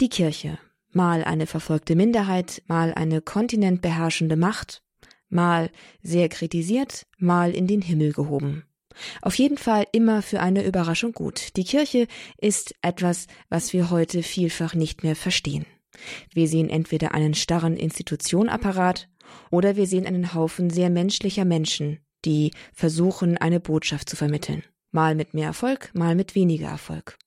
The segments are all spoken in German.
Die Kirche. Mal eine verfolgte Minderheit, mal eine kontinentbeherrschende Macht, mal sehr kritisiert, mal in den Himmel gehoben. Auf jeden Fall immer für eine Überraschung gut. Die Kirche ist etwas, was wir heute vielfach nicht mehr verstehen. Wir sehen entweder einen starren Institutionapparat oder wir sehen einen Haufen sehr menschlicher Menschen, die versuchen, eine Botschaft zu vermitteln. Mal mit mehr Erfolg, mal mit weniger Erfolg.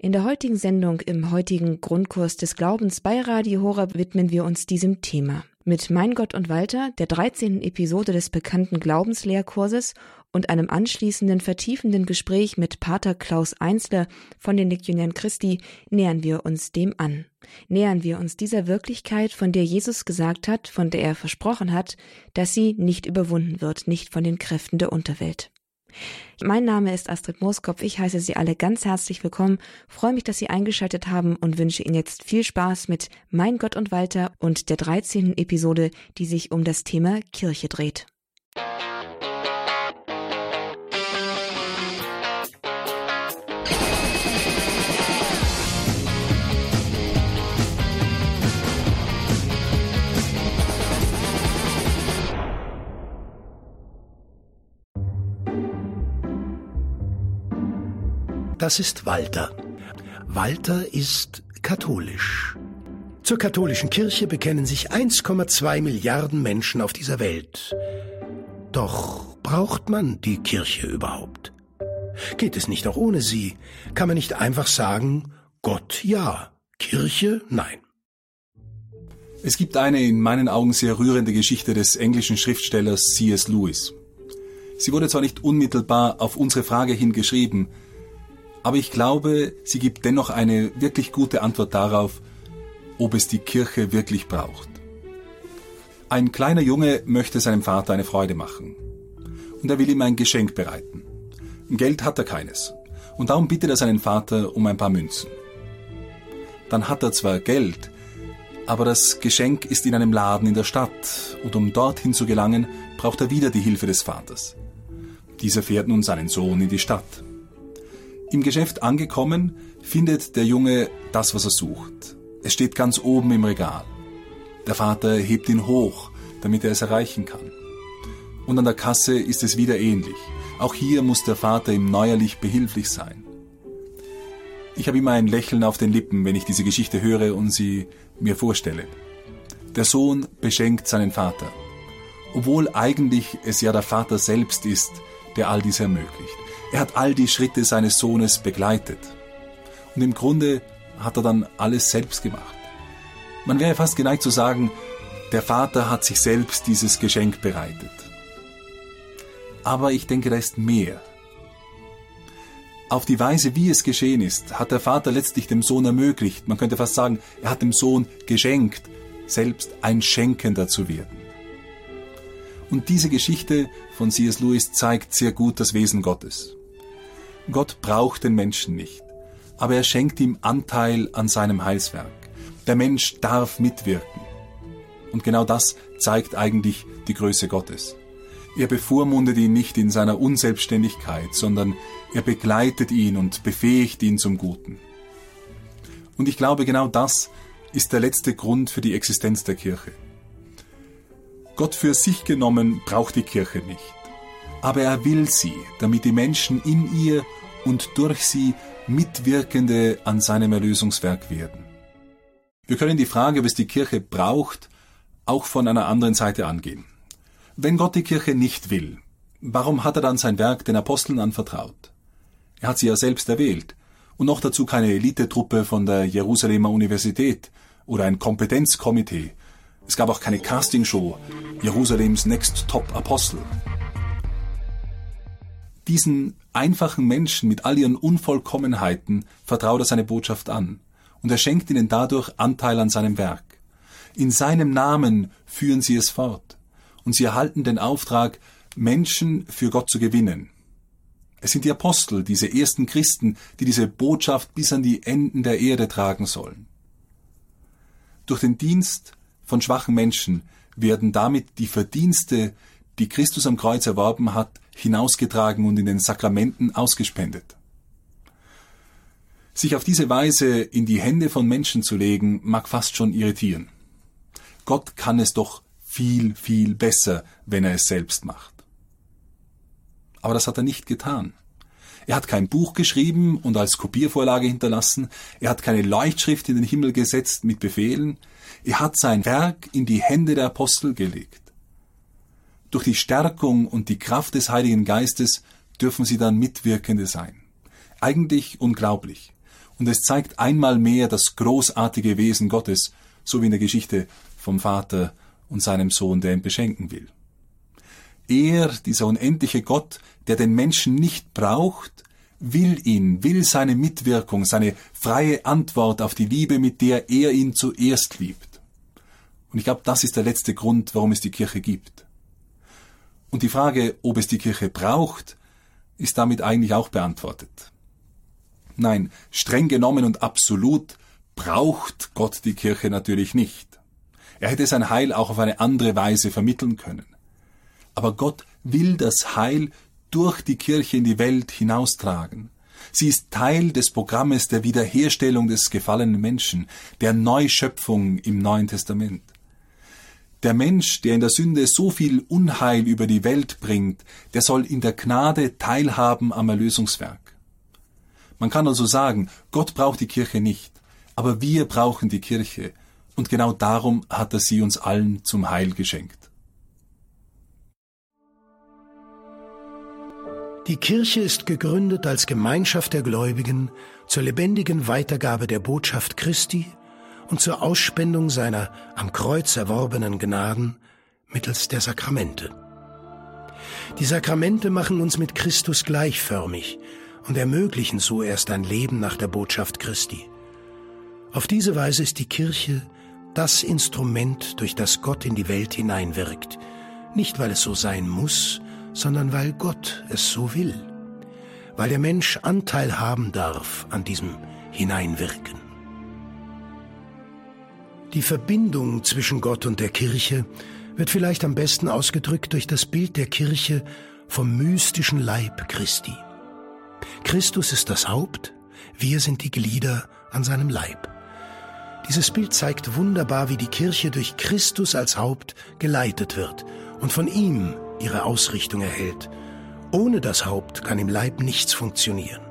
In der heutigen Sendung im heutigen Grundkurs des Glaubens bei Radio Horab widmen wir uns diesem Thema. Mit Mein Gott und Walter, der 13. Episode des bekannten Glaubenslehrkurses und einem anschließenden vertiefenden Gespräch mit Pater Klaus Einzler von den Legionären Christi nähern wir uns dem an. Nähern wir uns dieser Wirklichkeit, von der Jesus gesagt hat, von der er versprochen hat, dass sie nicht überwunden wird, nicht von den Kräften der Unterwelt. Mein Name ist Astrid Mooskopf. Ich heiße Sie alle ganz herzlich willkommen, freue mich, dass Sie eingeschaltet haben und wünsche Ihnen jetzt viel Spaß mit Mein Gott und Walter und der 13. Episode, die sich um das Thema Kirche dreht. Das ist Walter. Walter ist katholisch. Zur katholischen Kirche bekennen sich 1,2 Milliarden Menschen auf dieser Welt. Doch braucht man die Kirche überhaupt? Geht es nicht auch ohne sie? Kann man nicht einfach sagen, Gott ja, Kirche nein? Es gibt eine in meinen Augen sehr rührende Geschichte des englischen Schriftstellers C.S. Lewis. Sie wurde zwar nicht unmittelbar auf unsere Frage hin geschrieben, aber ich glaube, sie gibt dennoch eine wirklich gute Antwort darauf, ob es die Kirche wirklich braucht. Ein kleiner Junge möchte seinem Vater eine Freude machen. Und er will ihm ein Geschenk bereiten. Geld hat er keines. Und darum bittet er seinen Vater um ein paar Münzen. Dann hat er zwar Geld, aber das Geschenk ist in einem Laden in der Stadt, und um dorthin zu gelangen, braucht er wieder die Hilfe des Vaters. Dieser fährt nun seinen Sohn in die Stadt. Im Geschäft angekommen, findet der Junge das, was er sucht. Es steht ganz oben im Regal. Der Vater hebt ihn hoch, damit er es erreichen kann. Und an der Kasse ist es wieder ähnlich. Auch hier muss der Vater ihm neuerlich behilflich sein. Ich habe immer ein Lächeln auf den Lippen, wenn ich diese Geschichte höre und sie mir vorstelle. Der Sohn beschenkt seinen Vater, obwohl eigentlich es ja der Vater selbst ist, der all dies ermöglicht. Er hat all die Schritte seines Sohnes begleitet. Und im Grunde hat er dann alles selbst gemacht. Man wäre fast geneigt zu sagen, der Vater hat sich selbst dieses Geschenk bereitet. Aber ich denke, da ist mehr. Auf die Weise, wie es geschehen ist, hat der Vater letztlich dem Sohn ermöglicht, man könnte fast sagen, er hat dem Sohn geschenkt, selbst ein Schenkender zu werden. Und diese Geschichte von C.S. Lewis zeigt sehr gut das Wesen Gottes. Gott braucht den Menschen nicht, aber er schenkt ihm Anteil an seinem Heilswerk. Der Mensch darf mitwirken. Und genau das zeigt eigentlich die Größe Gottes. Er bevormundet ihn nicht in seiner Unselbstständigkeit, sondern er begleitet ihn und befähigt ihn zum Guten. Und ich glaube, genau das ist der letzte Grund für die Existenz der Kirche. Gott für sich genommen braucht die Kirche nicht, aber er will sie, damit die Menschen in ihr und durch sie Mitwirkende an seinem Erlösungswerk werden. Wir können die Frage, es die Kirche braucht, auch von einer anderen Seite angehen. Wenn Gott die Kirche nicht will, warum hat er dann sein Werk den Aposteln anvertraut? Er hat sie ja selbst erwählt und noch dazu keine Elitetruppe von der Jerusalemer Universität oder ein Kompetenzkomitee. Es gab auch keine Castingshow, Jerusalems Next Top Apostel. Diesen einfachen Menschen mit all ihren Unvollkommenheiten vertraut er seine Botschaft an und er schenkt ihnen dadurch Anteil an seinem Werk. In seinem Namen führen sie es fort und sie erhalten den Auftrag, Menschen für Gott zu gewinnen. Es sind die Apostel, diese ersten Christen, die diese Botschaft bis an die Enden der Erde tragen sollen. Durch den Dienst von schwachen Menschen werden damit die Verdienste, die Christus am Kreuz erworben hat, hinausgetragen und in den Sakramenten ausgespendet. Sich auf diese Weise in die Hände von Menschen zu legen, mag fast schon irritieren. Gott kann es doch viel, viel besser, wenn er es selbst macht. Aber das hat er nicht getan. Er hat kein Buch geschrieben und als Kopiervorlage hinterlassen, er hat keine Leuchtschrift in den Himmel gesetzt mit Befehlen, er hat sein Werk in die Hände der Apostel gelegt. Durch die Stärkung und die Kraft des Heiligen Geistes dürfen sie dann Mitwirkende sein. Eigentlich unglaublich. Und es zeigt einmal mehr das großartige Wesen Gottes, so wie in der Geschichte vom Vater und seinem Sohn, der ihn beschenken will. Er, dieser unendliche Gott, der den Menschen nicht braucht, will ihn, will seine Mitwirkung, seine freie Antwort auf die Liebe, mit der er ihn zuerst liebt. Und ich glaube, das ist der letzte Grund, warum es die Kirche gibt. Und die Frage, ob es die Kirche braucht, ist damit eigentlich auch beantwortet. Nein, streng genommen und absolut braucht Gott die Kirche natürlich nicht. Er hätte sein Heil auch auf eine andere Weise vermitteln können. Aber Gott will das Heil durch die Kirche in die Welt hinaustragen. Sie ist Teil des Programmes der Wiederherstellung des gefallenen Menschen, der Neuschöpfung im Neuen Testament. Der Mensch, der in der Sünde so viel Unheil über die Welt bringt, der soll in der Gnade teilhaben am Erlösungswerk. Man kann also sagen, Gott braucht die Kirche nicht, aber wir brauchen die Kirche, und genau darum hat er sie uns allen zum Heil geschenkt. Die Kirche ist gegründet als Gemeinschaft der Gläubigen zur lebendigen Weitergabe der Botschaft Christi und zur Ausspendung seiner am Kreuz erworbenen Gnaden mittels der Sakramente. Die Sakramente machen uns mit Christus gleichförmig und ermöglichen so erst ein Leben nach der Botschaft Christi. Auf diese Weise ist die Kirche das Instrument, durch das Gott in die Welt hineinwirkt, nicht weil es so sein muss, sondern weil Gott es so will, weil der Mensch Anteil haben darf an diesem Hineinwirken. Die Verbindung zwischen Gott und der Kirche wird vielleicht am besten ausgedrückt durch das Bild der Kirche vom mystischen Leib Christi. Christus ist das Haupt, wir sind die Glieder an seinem Leib. Dieses Bild zeigt wunderbar, wie die Kirche durch Christus als Haupt geleitet wird und von ihm ihre Ausrichtung erhält. Ohne das Haupt kann im Leib nichts funktionieren.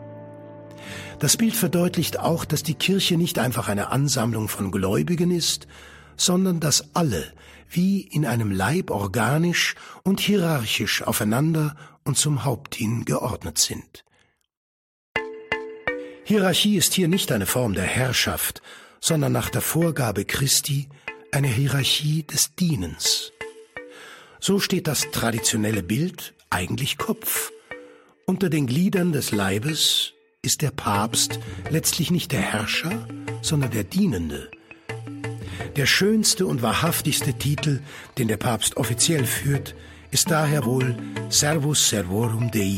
Das Bild verdeutlicht auch, dass die Kirche nicht einfach eine Ansammlung von Gläubigen ist, sondern dass alle wie in einem Leib organisch und hierarchisch aufeinander und zum Haupt hin geordnet sind. Hierarchie ist hier nicht eine Form der Herrschaft, sondern nach der Vorgabe Christi eine Hierarchie des Dienens. So steht das traditionelle Bild eigentlich Kopf. Unter den Gliedern des Leibes ist der Papst letztlich nicht der Herrscher, sondern der Dienende. Der schönste und wahrhaftigste Titel, den der Papst offiziell führt, ist daher wohl Servus Servorum Dei,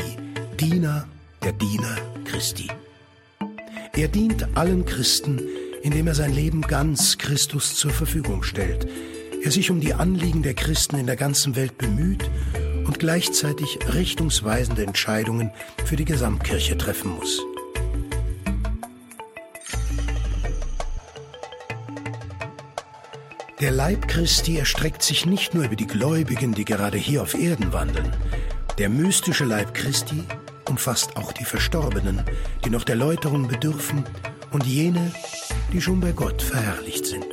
Diener der Diener Christi. Er dient allen Christen, indem er sein Leben ganz Christus zur Verfügung stellt. Er sich um die Anliegen der Christen in der ganzen Welt bemüht und gleichzeitig richtungsweisende Entscheidungen für die Gesamtkirche treffen muss. Der Leib Christi erstreckt sich nicht nur über die Gläubigen, die gerade hier auf Erden wandeln. Der mystische Leib Christi umfasst auch die Verstorbenen, die noch der Läuterung bedürfen, und jene, die schon bei Gott verherrlicht sind.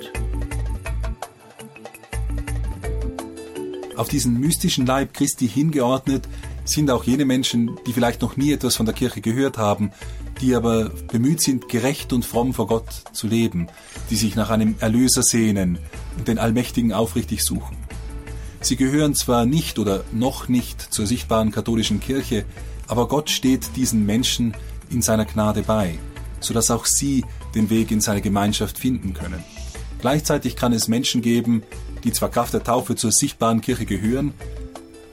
Auf diesen mystischen Leib Christi hingeordnet sind auch jene Menschen, die vielleicht noch nie etwas von der Kirche gehört haben, die aber bemüht sind, gerecht und fromm vor Gott zu leben, die sich nach einem Erlöser sehnen und den Allmächtigen aufrichtig suchen. Sie gehören zwar nicht oder noch nicht zur sichtbaren katholischen Kirche, aber Gott steht diesen Menschen in seiner Gnade bei, sodass auch sie den Weg in seine Gemeinschaft finden können. Gleichzeitig kann es Menschen geben, die zwar Kraft der Taufe zur sichtbaren Kirche gehören,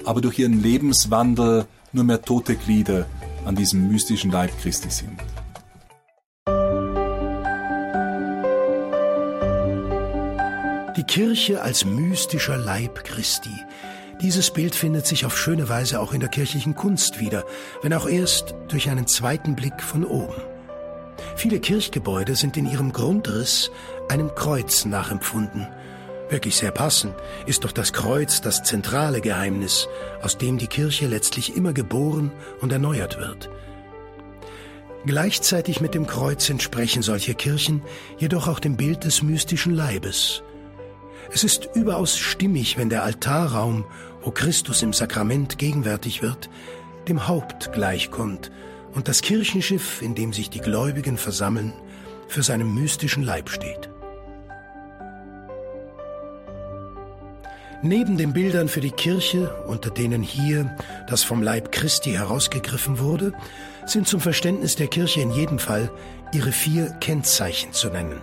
aber durch ihren Lebenswandel nur mehr tote Glieder an diesem mystischen Leib Christi sind. Die Kirche als mystischer Leib Christi dieses Bild findet sich auf schöne Weise auch in der kirchlichen Kunst wieder, wenn auch erst durch einen zweiten Blick von oben. Viele Kirchgebäude sind in ihrem Grundriss einem Kreuz nachempfunden. Wirklich sehr passend ist doch das Kreuz das zentrale Geheimnis, aus dem die Kirche letztlich immer geboren und erneuert wird. Gleichzeitig mit dem Kreuz entsprechen solche Kirchen jedoch auch dem Bild des mystischen Leibes. Es ist überaus stimmig, wenn der Altarraum, wo Christus im Sakrament gegenwärtig wird, dem Haupt gleichkommt und das Kirchenschiff, in dem sich die Gläubigen versammeln, für seinen mystischen Leib steht. Neben den Bildern für die Kirche, unter denen hier das vom Leib Christi herausgegriffen wurde, sind zum Verständnis der Kirche in jedem Fall ihre vier Kennzeichen zu nennen.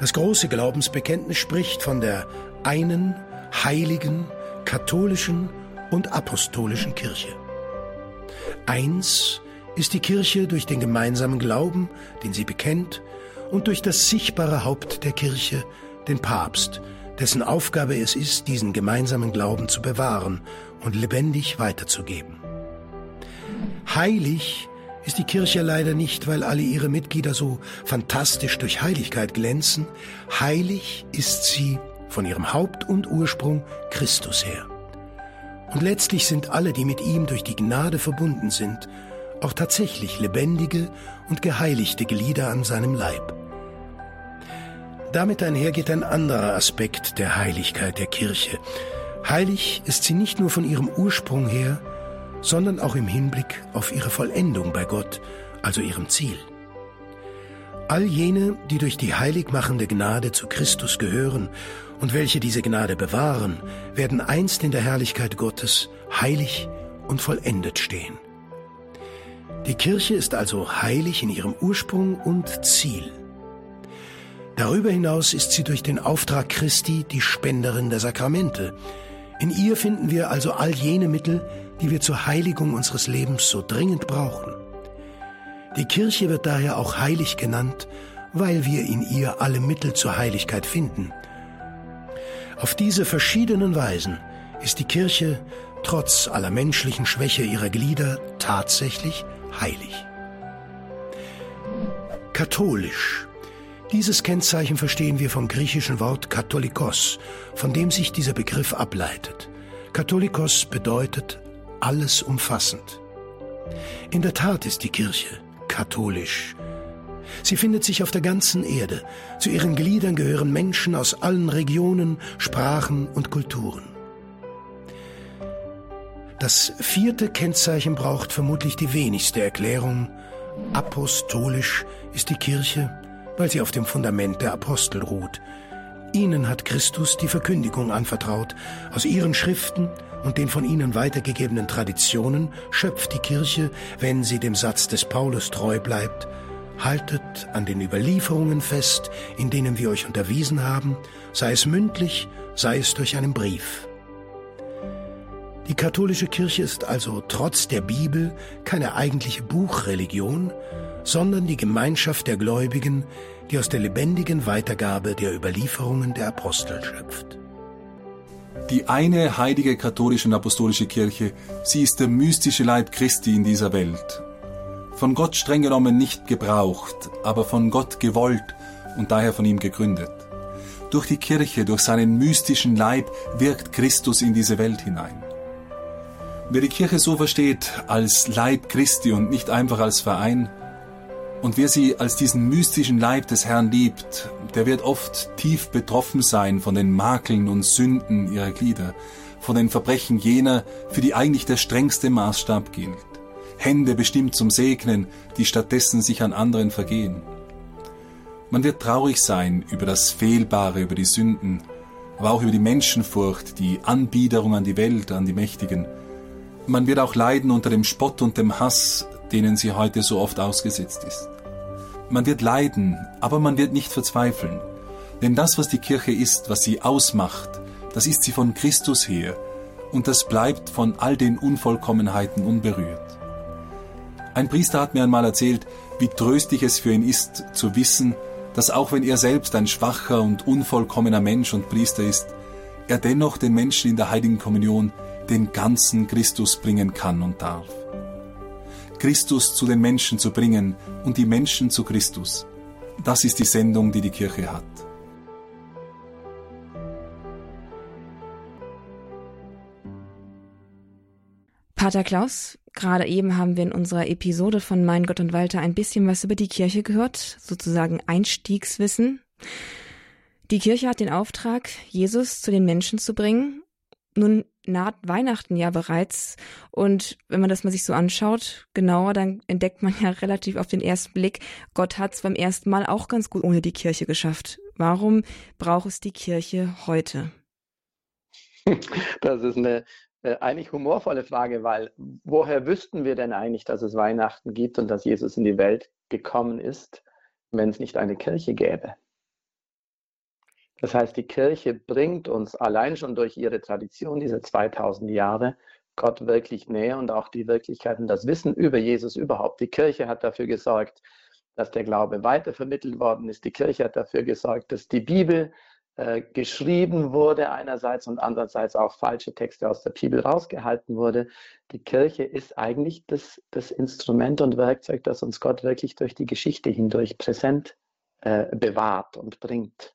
Das große Glaubensbekenntnis spricht von der einen, heiligen, katholischen und apostolischen Kirche. Eins ist die Kirche durch den gemeinsamen Glauben, den sie bekennt, und durch das sichtbare Haupt der Kirche, den Papst, dessen Aufgabe es ist, diesen gemeinsamen Glauben zu bewahren und lebendig weiterzugeben. Heilig ist die Kirche leider nicht, weil alle ihre Mitglieder so fantastisch durch Heiligkeit glänzen. Heilig ist sie von ihrem Haupt und Ursprung Christus her. Und letztlich sind alle, die mit ihm durch die Gnade verbunden sind, auch tatsächlich lebendige und geheiligte Glieder an seinem Leib. Damit einhergeht ein anderer Aspekt der Heiligkeit der Kirche. Heilig ist sie nicht nur von ihrem Ursprung her, sondern auch im Hinblick auf ihre Vollendung bei Gott, also ihrem Ziel. All jene, die durch die heiligmachende Gnade zu Christus gehören und welche diese Gnade bewahren, werden einst in der Herrlichkeit Gottes heilig und vollendet stehen. Die Kirche ist also heilig in ihrem Ursprung und Ziel. Darüber hinaus ist sie durch den Auftrag Christi die Spenderin der Sakramente. In ihr finden wir also all jene Mittel, die wir zur Heiligung unseres Lebens so dringend brauchen. Die Kirche wird daher auch heilig genannt, weil wir in ihr alle Mittel zur Heiligkeit finden. Auf diese verschiedenen Weisen ist die Kirche trotz aller menschlichen Schwäche ihrer Glieder tatsächlich heilig. Katholisch dieses Kennzeichen verstehen wir vom griechischen Wort Katholikos, von dem sich dieser Begriff ableitet. Katholikos bedeutet alles umfassend. In der Tat ist die Kirche katholisch. Sie findet sich auf der ganzen Erde. Zu ihren Gliedern gehören Menschen aus allen Regionen, Sprachen und Kulturen. Das vierte Kennzeichen braucht vermutlich die wenigste Erklärung. Apostolisch ist die Kirche weil sie auf dem Fundament der Apostel ruht. Ihnen hat Christus die Verkündigung anvertraut. Aus ihren Schriften und den von ihnen weitergegebenen Traditionen schöpft die Kirche, wenn sie dem Satz des Paulus treu bleibt, haltet an den Überlieferungen fest, in denen wir euch unterwiesen haben, sei es mündlich, sei es durch einen Brief. Die katholische Kirche ist also trotz der Bibel keine eigentliche Buchreligion, sondern die Gemeinschaft der Gläubigen, die aus der lebendigen Weitergabe der Überlieferungen der Apostel schöpft. Die eine heilige katholische und apostolische Kirche, sie ist der mystische Leib Christi in dieser Welt. Von Gott streng genommen nicht gebraucht, aber von Gott gewollt und daher von ihm gegründet. Durch die Kirche, durch seinen mystischen Leib wirkt Christus in diese Welt hinein. Wer die Kirche so versteht, als Leib Christi und nicht einfach als Verein, und wer sie als diesen mystischen Leib des Herrn liebt, der wird oft tief betroffen sein von den Makeln und Sünden ihrer Glieder, von den Verbrechen jener, für die eigentlich der strengste Maßstab gilt. Hände bestimmt zum Segnen, die stattdessen sich an anderen vergehen. Man wird traurig sein über das Fehlbare, über die Sünden, aber auch über die Menschenfurcht, die Anbiederung an die Welt, an die Mächtigen. Man wird auch leiden unter dem Spott und dem Hass, denen sie heute so oft ausgesetzt ist. Man wird leiden, aber man wird nicht verzweifeln. Denn das, was die Kirche ist, was sie ausmacht, das ist sie von Christus her und das bleibt von all den Unvollkommenheiten unberührt. Ein Priester hat mir einmal erzählt, wie tröstlich es für ihn ist, zu wissen, dass auch wenn er selbst ein schwacher und unvollkommener Mensch und Priester ist, er dennoch den Menschen in der heiligen Kommunion den ganzen Christus bringen kann und darf. Christus zu den Menschen zu bringen und die Menschen zu Christus. Das ist die Sendung, die die Kirche hat. Pater Klaus, gerade eben haben wir in unserer Episode von Mein Gott und Walter ein bisschen was über die Kirche gehört, sozusagen Einstiegswissen. Die Kirche hat den Auftrag, Jesus zu den Menschen zu bringen. Nun naht Weihnachten ja bereits und wenn man das mal sich so anschaut, genauer, dann entdeckt man ja relativ auf den ersten Blick, Gott hat es beim ersten Mal auch ganz gut ohne die Kirche geschafft. Warum braucht es die Kirche heute? Das ist eine äh, eigentlich humorvolle Frage, weil woher wüssten wir denn eigentlich, dass es Weihnachten gibt und dass Jesus in die Welt gekommen ist, wenn es nicht eine Kirche gäbe? Das heißt, die Kirche bringt uns allein schon durch ihre Tradition, diese 2000 Jahre, Gott wirklich näher und auch die Wirklichkeit und das Wissen über Jesus überhaupt. Die Kirche hat dafür gesorgt, dass der Glaube weitervermittelt worden ist. Die Kirche hat dafür gesorgt, dass die Bibel äh, geschrieben wurde einerseits und andererseits auch falsche Texte aus der Bibel rausgehalten wurde. Die Kirche ist eigentlich das, das Instrument und Werkzeug, das uns Gott wirklich durch die Geschichte hindurch präsent äh, bewahrt und bringt.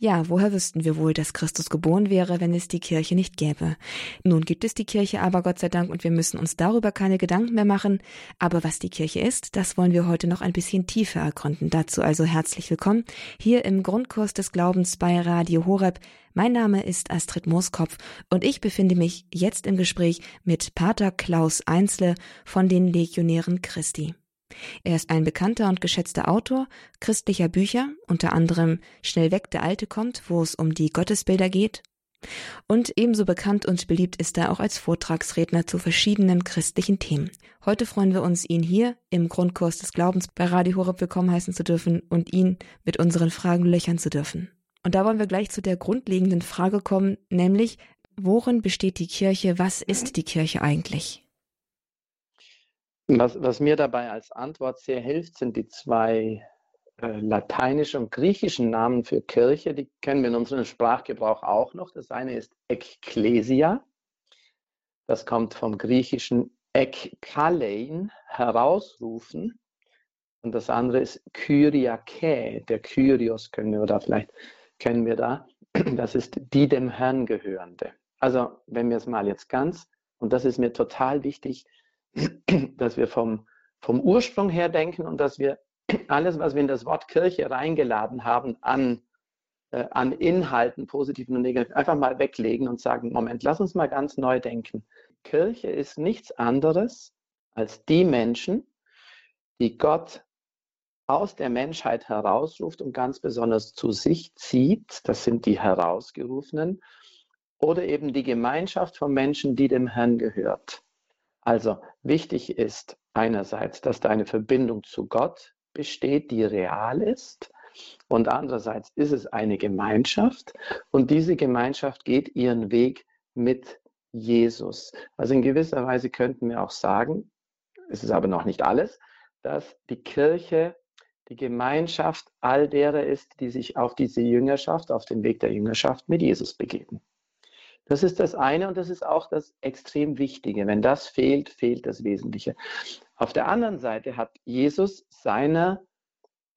Ja, woher wüssten wir wohl, dass Christus geboren wäre, wenn es die Kirche nicht gäbe? Nun gibt es die Kirche aber Gott sei Dank und wir müssen uns darüber keine Gedanken mehr machen. Aber was die Kirche ist, das wollen wir heute noch ein bisschen tiefer ergründen. Dazu also herzlich willkommen hier im Grundkurs des Glaubens bei Radio Horeb. Mein Name ist Astrid Mooskopf und ich befinde mich jetzt im Gespräch mit Pater Klaus Einzle von den Legionären Christi. Er ist ein bekannter und geschätzter Autor christlicher Bücher, unter anderem Schnell weg, der Alte kommt, wo es um die Gottesbilder geht. Und ebenso bekannt und beliebt ist er auch als Vortragsredner zu verschiedenen christlichen Themen. Heute freuen wir uns, ihn hier im Grundkurs des Glaubens bei Radio Horeb willkommen heißen zu dürfen und ihn mit unseren Fragen löchern zu dürfen. Und da wollen wir gleich zu der grundlegenden Frage kommen, nämlich, worin besteht die Kirche? Was ist die Kirche eigentlich? Was, was mir dabei als Antwort sehr hilft, sind die zwei äh, lateinischen und griechischen Namen für Kirche. Die kennen wir in unserem Sprachgebrauch auch noch. Das eine ist Ekklesia. Das kommt vom griechischen Ekkalein, herausrufen. Und das andere ist Kyriake. Der Kyrios können wir da vielleicht kennen wir da. Das ist die dem Herrn gehörende. Also, wenn wir es mal jetzt ganz, und das ist mir total wichtig, dass wir vom, vom Ursprung her denken und dass wir alles, was wir in das Wort Kirche reingeladen haben, an, äh, an Inhalten, positiven und negativen, einfach mal weglegen und sagen, Moment, lass uns mal ganz neu denken. Kirche ist nichts anderes als die Menschen, die Gott aus der Menschheit herausruft und ganz besonders zu sich zieht. Das sind die Herausgerufenen. Oder eben die Gemeinschaft von Menschen, die dem Herrn gehört. Also wichtig ist einerseits, dass da eine Verbindung zu Gott besteht, die real ist. Und andererseits ist es eine Gemeinschaft und diese Gemeinschaft geht ihren Weg mit Jesus. Also in gewisser Weise könnten wir auch sagen, es ist aber noch nicht alles, dass die Kirche die Gemeinschaft all derer ist, die sich auf diese Jüngerschaft, auf den Weg der Jüngerschaft mit Jesus begeben. Das ist das eine und das ist auch das extrem Wichtige. Wenn das fehlt, fehlt das Wesentliche. Auf der anderen Seite hat Jesus seiner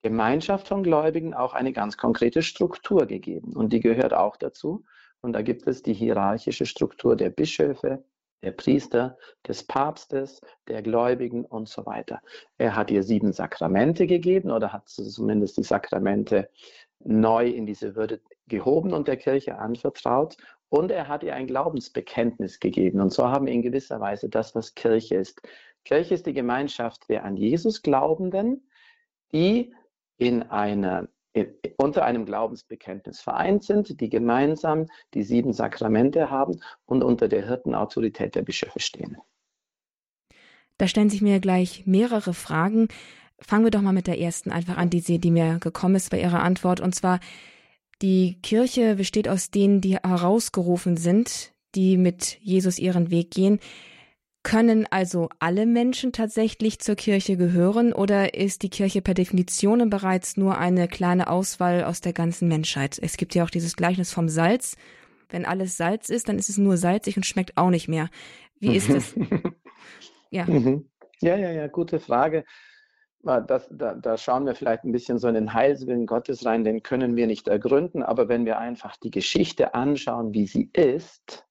Gemeinschaft von Gläubigen auch eine ganz konkrete Struktur gegeben und die gehört auch dazu. Und da gibt es die hierarchische Struktur der Bischöfe, der Priester, des Papstes, der Gläubigen und so weiter. Er hat ihr sieben Sakramente gegeben oder hat zumindest die Sakramente neu in diese Würde gehoben und der Kirche anvertraut. Und er hat ihr ein Glaubensbekenntnis gegeben. Und so haben wir in gewisser Weise das, was Kirche ist. Kirche ist die Gemeinschaft der an Jesus Glaubenden, die in einer, unter einem Glaubensbekenntnis vereint sind, die gemeinsam die sieben Sakramente haben und unter der Hirtenautorität der Bischöfe stehen. Da stellen sich mir gleich mehrere Fragen. Fangen wir doch mal mit der ersten einfach an, die, Sie, die mir gekommen ist bei Ihrer Antwort. Und zwar, die Kirche besteht aus denen, die herausgerufen sind, die mit Jesus ihren Weg gehen. Können also alle Menschen tatsächlich zur Kirche gehören oder ist die Kirche per Definition bereits nur eine kleine Auswahl aus der ganzen Menschheit? Es gibt ja auch dieses Gleichnis vom Salz. Wenn alles Salz ist, dann ist es nur salzig und schmeckt auch nicht mehr. Wie ist das? ja. Mhm. Ja, ja, ja, gute Frage. Das, da, da, schauen wir vielleicht ein bisschen so in den Heilswillen Gottes rein, den können wir nicht ergründen, aber wenn wir einfach die Geschichte anschauen, wie sie ist,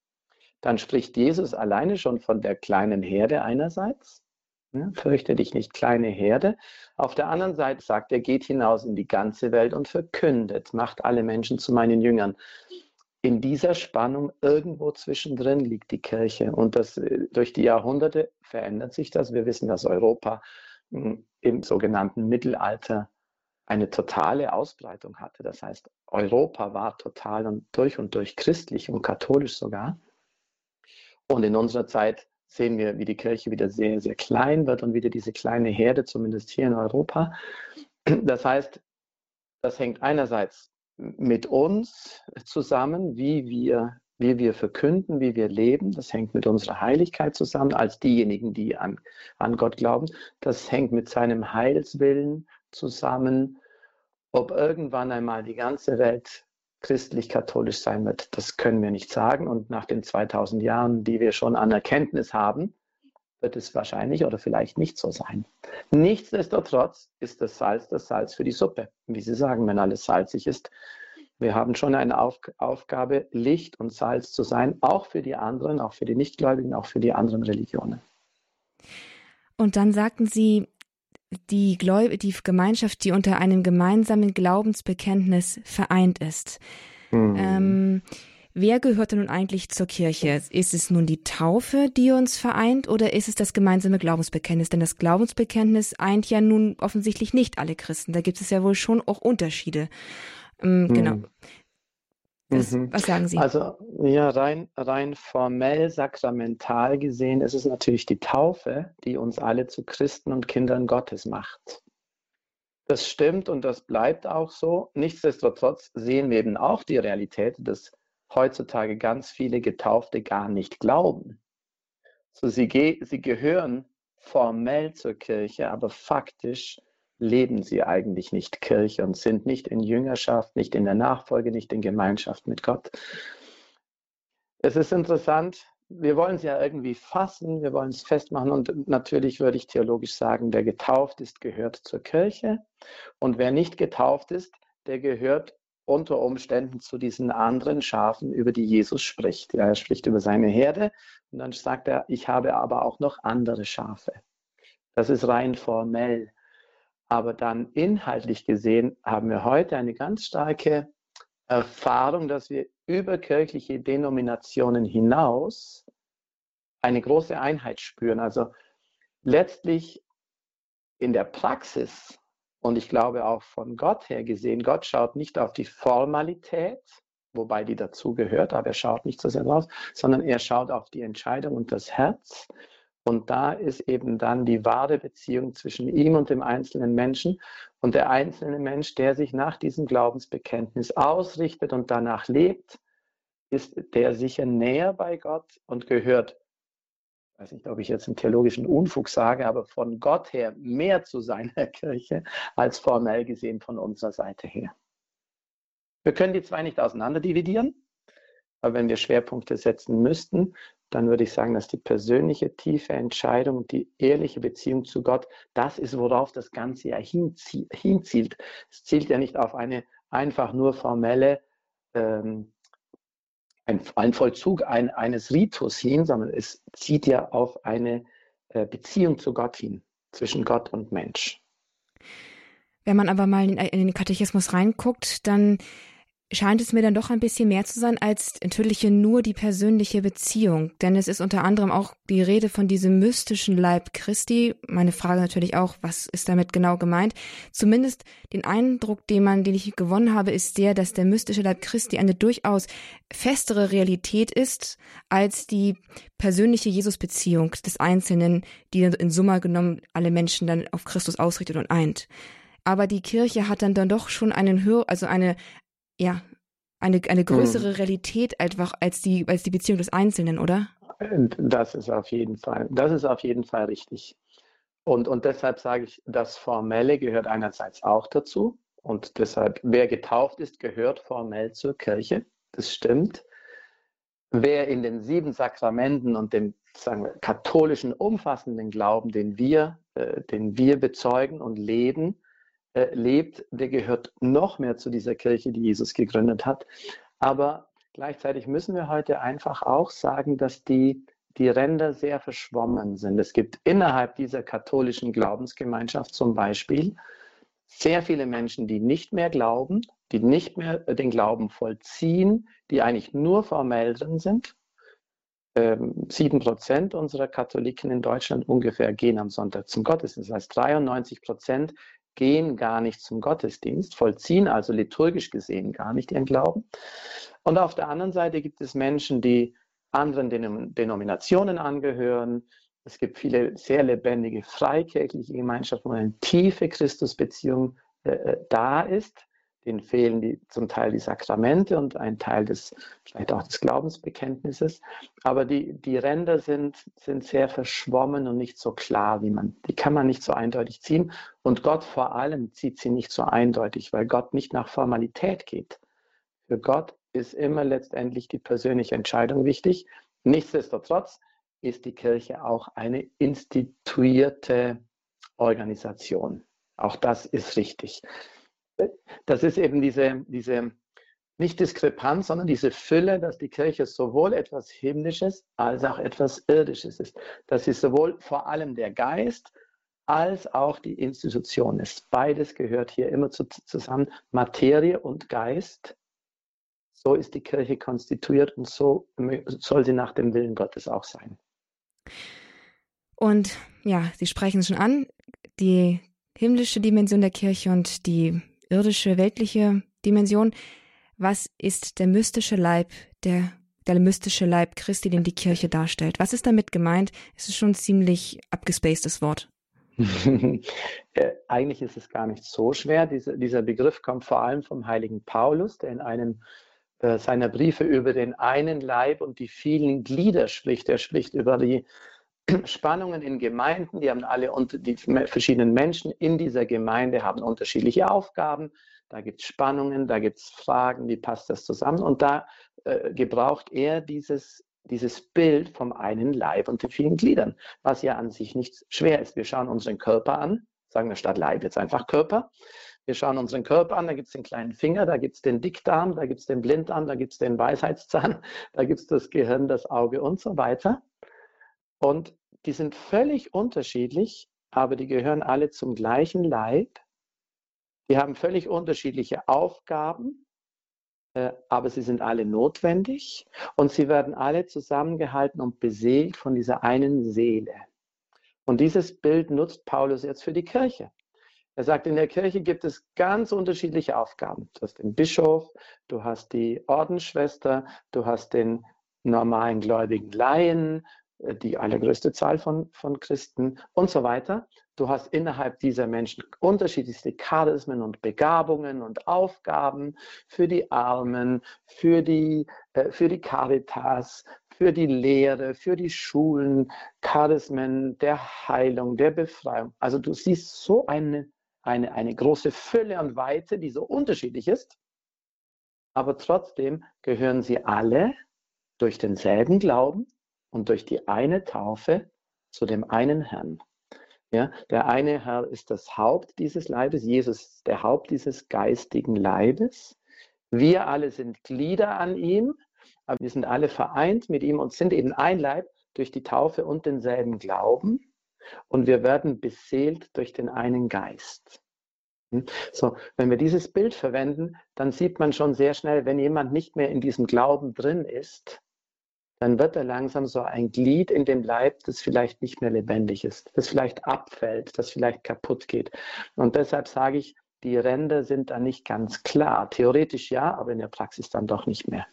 dann spricht Jesus alleine schon von der kleinen Herde einerseits. Ja, fürchte dich nicht, kleine Herde. Auf der anderen Seite sagt er, geht hinaus in die ganze Welt und verkündet, macht alle Menschen zu meinen Jüngern. In dieser Spannung irgendwo zwischendrin liegt die Kirche und das, äh, durch die Jahrhunderte verändert sich das. Wir wissen, dass Europa im sogenannten Mittelalter eine totale Ausbreitung hatte. Das heißt, Europa war total und durch und durch christlich und katholisch sogar. Und in unserer Zeit sehen wir, wie die Kirche wieder sehr, sehr klein wird und wieder diese kleine Herde, zumindest hier in Europa. Das heißt, das hängt einerseits mit uns zusammen, wie wir, wie wir verkünden, wie wir leben. Das hängt mit unserer Heiligkeit zusammen, als diejenigen, die an, an Gott glauben. Das hängt mit seinem Heilswillen zusammen. Ob irgendwann einmal die ganze Welt christlich-katholisch sein wird, das können wir nicht sagen. Und nach den 2000 Jahren, die wir schon an Erkenntnis haben, wird es wahrscheinlich oder vielleicht nicht so sein. Nichtsdestotrotz ist das Salz das Salz für die Suppe. Wie Sie sagen, wenn alles salzig ist, wir haben schon eine Auf Aufgabe, Licht und Salz zu sein, auch für die anderen, auch für die Nichtgläubigen, auch für die anderen Religionen. Und dann sagten Sie, die, Gläub die Gemeinschaft, die unter einem gemeinsamen Glaubensbekenntnis vereint ist. Mhm. Ähm, wer gehört denn nun eigentlich zur Kirche? Ist es nun die Taufe, die uns vereint, oder ist es das gemeinsame Glaubensbekenntnis? Denn das Glaubensbekenntnis eint ja nun offensichtlich nicht alle Christen. Da gibt es ja wohl schon auch Unterschiede. Ähm. Genau. Das, mhm. Was sagen Sie? Also ja, rein, rein formell, sakramental gesehen ist es natürlich die Taufe, die uns alle zu Christen und Kindern Gottes macht. Das stimmt und das bleibt auch so. Nichtsdestotrotz sehen wir eben auch die Realität, dass heutzutage ganz viele Getaufte gar nicht glauben. So, sie, sie gehören formell zur Kirche, aber faktisch leben sie eigentlich nicht Kirche und sind nicht in Jüngerschaft, nicht in der Nachfolge, nicht in Gemeinschaft mit Gott. Es ist interessant, wir wollen es ja irgendwie fassen, wir wollen es festmachen und natürlich würde ich theologisch sagen, wer getauft ist, gehört zur Kirche und wer nicht getauft ist, der gehört unter Umständen zu diesen anderen Schafen, über die Jesus spricht. Ja, er spricht über seine Herde und dann sagt er, ich habe aber auch noch andere Schafe. Das ist rein formell. Aber dann inhaltlich gesehen haben wir heute eine ganz starke Erfahrung, dass wir über kirchliche Denominationen hinaus eine große Einheit spüren. Also letztlich in der Praxis und ich glaube auch von Gott her gesehen, Gott schaut nicht auf die Formalität, wobei die dazugehört, aber er schaut nicht so sehr drauf, sondern er schaut auf die Entscheidung und das Herz. Und da ist eben dann die wahre Beziehung zwischen ihm und dem einzelnen Menschen. Und der einzelne Mensch, der sich nach diesem Glaubensbekenntnis ausrichtet und danach lebt, ist der sicher näher bei Gott und gehört, ich weiß nicht, ob ich jetzt einen theologischen Unfug sage, aber von Gott her mehr zu seiner Kirche als formell gesehen von unserer Seite her. Wir können die zwei nicht auseinander dividieren, aber wenn wir Schwerpunkte setzen müssten, dann würde ich sagen, dass die persönliche tiefe Entscheidung die ehrliche Beziehung zu Gott, das ist, worauf das Ganze ja hinzielt. Es zielt ja nicht auf eine einfach nur formelle, ähm, ein, ein, Vollzug ein, eines Ritus hin, sondern es zieht ja auf eine äh, Beziehung zu Gott hin, zwischen Gott und Mensch. Wenn man aber mal in, in den Katechismus reinguckt, dann scheint es mir dann doch ein bisschen mehr zu sein als natürlich nur die persönliche Beziehung. Denn es ist unter anderem auch die Rede von diesem mystischen Leib Christi. Meine Frage natürlich auch, was ist damit genau gemeint? Zumindest den Eindruck, den man, den ich gewonnen habe, ist der, dass der mystische Leib Christi eine durchaus festere Realität ist als die persönliche Jesusbeziehung des Einzelnen, die in Summe genommen alle Menschen dann auf Christus ausrichtet und eint. Aber die Kirche hat dann, dann doch schon einen höher, also eine, ja, eine, eine größere mhm. Realität einfach als die, als die Beziehung des Einzelnen, oder? Das ist auf jeden Fall, das ist auf jeden Fall richtig. Und, und deshalb sage ich, das Formelle gehört einerseits auch dazu. Und deshalb, wer getauft ist, gehört formell zur Kirche. Das stimmt. Wer in den sieben Sakramenten und dem sagen wir, katholischen, umfassenden Glauben, den wir, äh, den wir bezeugen und leben, äh, lebt, der gehört noch mehr zu dieser Kirche, die Jesus gegründet hat. Aber gleichzeitig müssen wir heute einfach auch sagen, dass die, die Ränder sehr verschwommen sind. Es gibt innerhalb dieser katholischen Glaubensgemeinschaft zum Beispiel sehr viele Menschen, die nicht mehr glauben, die nicht mehr den Glauben vollziehen, die eigentlich nur formell drin sind. Ähm, sieben Prozent unserer Katholiken in Deutschland ungefähr gehen am Sonntag zum Gottesdienst. Das heißt, 93 Prozent gehen gar nicht zum Gottesdienst, vollziehen also liturgisch gesehen gar nicht ihren Glauben. Und auf der anderen Seite gibt es Menschen, die anderen Denominationen angehören. Es gibt viele sehr lebendige freikirchliche Gemeinschaften, wo eine tiefe Christusbeziehung äh, äh da ist denen fehlen die, zum Teil die Sakramente und ein Teil des, vielleicht auch des Glaubensbekenntnisses. Aber die, die Ränder sind, sind sehr verschwommen und nicht so klar, wie man, die kann man nicht so eindeutig ziehen. Und Gott vor allem zieht sie nicht so eindeutig, weil Gott nicht nach Formalität geht. Für Gott ist immer letztendlich die persönliche Entscheidung wichtig. Nichtsdestotrotz ist die Kirche auch eine instituierte Organisation. Auch das ist richtig das ist eben diese, diese nicht Diskrepanz, sondern diese Fülle, dass die Kirche sowohl etwas Himmlisches als auch etwas Irdisches ist. Dass sie sowohl vor allem der Geist als auch die Institution ist. Beides gehört hier immer zu, zusammen, Materie und Geist. So ist die Kirche konstituiert und so soll sie nach dem Willen Gottes auch sein. Und ja, Sie sprechen es schon an, die himmlische Dimension der Kirche und die irdische, weltliche Dimension. Was ist der mystische Leib, der, der mystische Leib Christi, den die Kirche darstellt? Was ist damit gemeint? Es ist schon ein ziemlich abgespacedes Wort. Äh, eigentlich ist es gar nicht so schwer. Diese, dieser Begriff kommt vor allem vom heiligen Paulus, der in einem äh, seiner Briefe über den einen Leib und die vielen Glieder spricht. Er spricht über die Spannungen in Gemeinden, die haben alle unter die verschiedenen Menschen in dieser Gemeinde haben unterschiedliche Aufgaben. Da gibt es Spannungen, da gibt es Fragen, wie passt das zusammen? Und da äh, gebraucht er dieses, dieses Bild vom einen Leib und den vielen Gliedern, was ja an sich nicht schwer ist. Wir schauen unseren Körper an, sagen wir statt Leib jetzt einfach Körper. Wir schauen unseren Körper an, da gibt es den kleinen Finger, da gibt es den Dickdarm, da gibt es den Blinddarm, da gibt es den Weisheitszahn, da gibt es das Gehirn, das Auge und so weiter. Und die sind völlig unterschiedlich, aber die gehören alle zum gleichen Leib. Die haben völlig unterschiedliche Aufgaben, äh, aber sie sind alle notwendig und sie werden alle zusammengehalten und beseelt von dieser einen Seele. Und dieses Bild nutzt Paulus jetzt für die Kirche. Er sagt, in der Kirche gibt es ganz unterschiedliche Aufgaben. Du hast den Bischof, du hast die Ordensschwester, du hast den normalen gläubigen Laien, die allergrößte Zahl von, von Christen und so weiter. Du hast innerhalb dieser Menschen unterschiedlichste Charismen und Begabungen und Aufgaben für die Armen, für die, äh, für die Caritas, für die Lehre, für die Schulen, Charismen der Heilung, der Befreiung. Also du siehst so eine, eine, eine große Fülle und Weite, die so unterschiedlich ist, aber trotzdem gehören sie alle durch denselben Glauben und durch die eine Taufe zu dem einen Herrn. Ja, der eine Herr ist das Haupt dieses Leibes, Jesus ist der Haupt dieses geistigen Leibes. Wir alle sind Glieder an ihm, aber wir sind alle vereint mit ihm und sind eben ein Leib durch die Taufe und denselben Glauben. Und wir werden beseelt durch den einen Geist. Hm? So, wenn wir dieses Bild verwenden, dann sieht man schon sehr schnell, wenn jemand nicht mehr in diesem Glauben drin ist, dann wird er langsam so ein Glied in dem Leib, das vielleicht nicht mehr lebendig ist, das vielleicht abfällt, das vielleicht kaputt geht. Und deshalb sage ich, die Ränder sind da nicht ganz klar. Theoretisch ja, aber in der Praxis dann doch nicht mehr.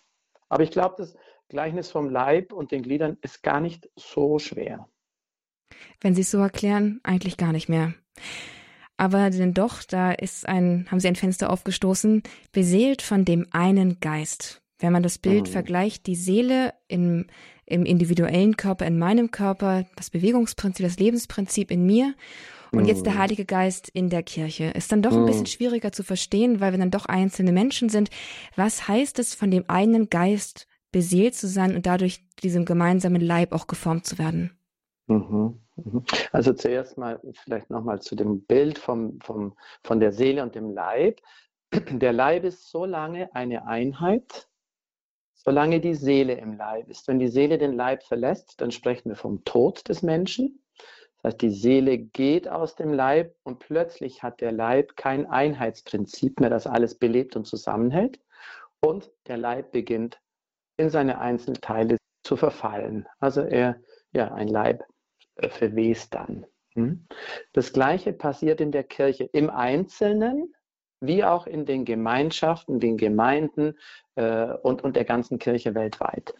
Aber ich glaube, das Gleichnis vom Leib und den Gliedern ist gar nicht so schwer. Wenn Sie es so erklären, eigentlich gar nicht mehr. Aber denn doch, da ist ein, haben Sie ein Fenster aufgestoßen, beseelt von dem einen Geist. Wenn man das Bild mhm. vergleicht, die Seele im, im individuellen Körper, in meinem Körper, das Bewegungsprinzip, das Lebensprinzip in mir und mhm. jetzt der mhm. Heilige Geist in der Kirche, ist dann doch ein bisschen mhm. schwieriger zu verstehen, weil wir dann doch einzelne Menschen sind. Was heißt es, von dem einen Geist beseelt zu sein und dadurch diesem gemeinsamen Leib auch geformt zu werden. Mhm, mhm. Also zuerst mal vielleicht nochmal zu dem Bild vom, vom, von der Seele und dem Leib. Der Leib ist so lange eine Einheit, solange die Seele im Leib ist. Wenn die Seele den Leib verlässt, dann sprechen wir vom Tod des Menschen. Das heißt, die Seele geht aus dem Leib und plötzlich hat der Leib kein Einheitsprinzip mehr, das alles belebt und zusammenhält. Und der Leib beginnt in seine Einzelteile zu verfallen. Also er, ja, ein Leib äh, verwest dann. Hm? Das Gleiche passiert in der Kirche im Einzelnen, wie auch in den Gemeinschaften, den Gemeinden äh, und, und der ganzen Kirche weltweit.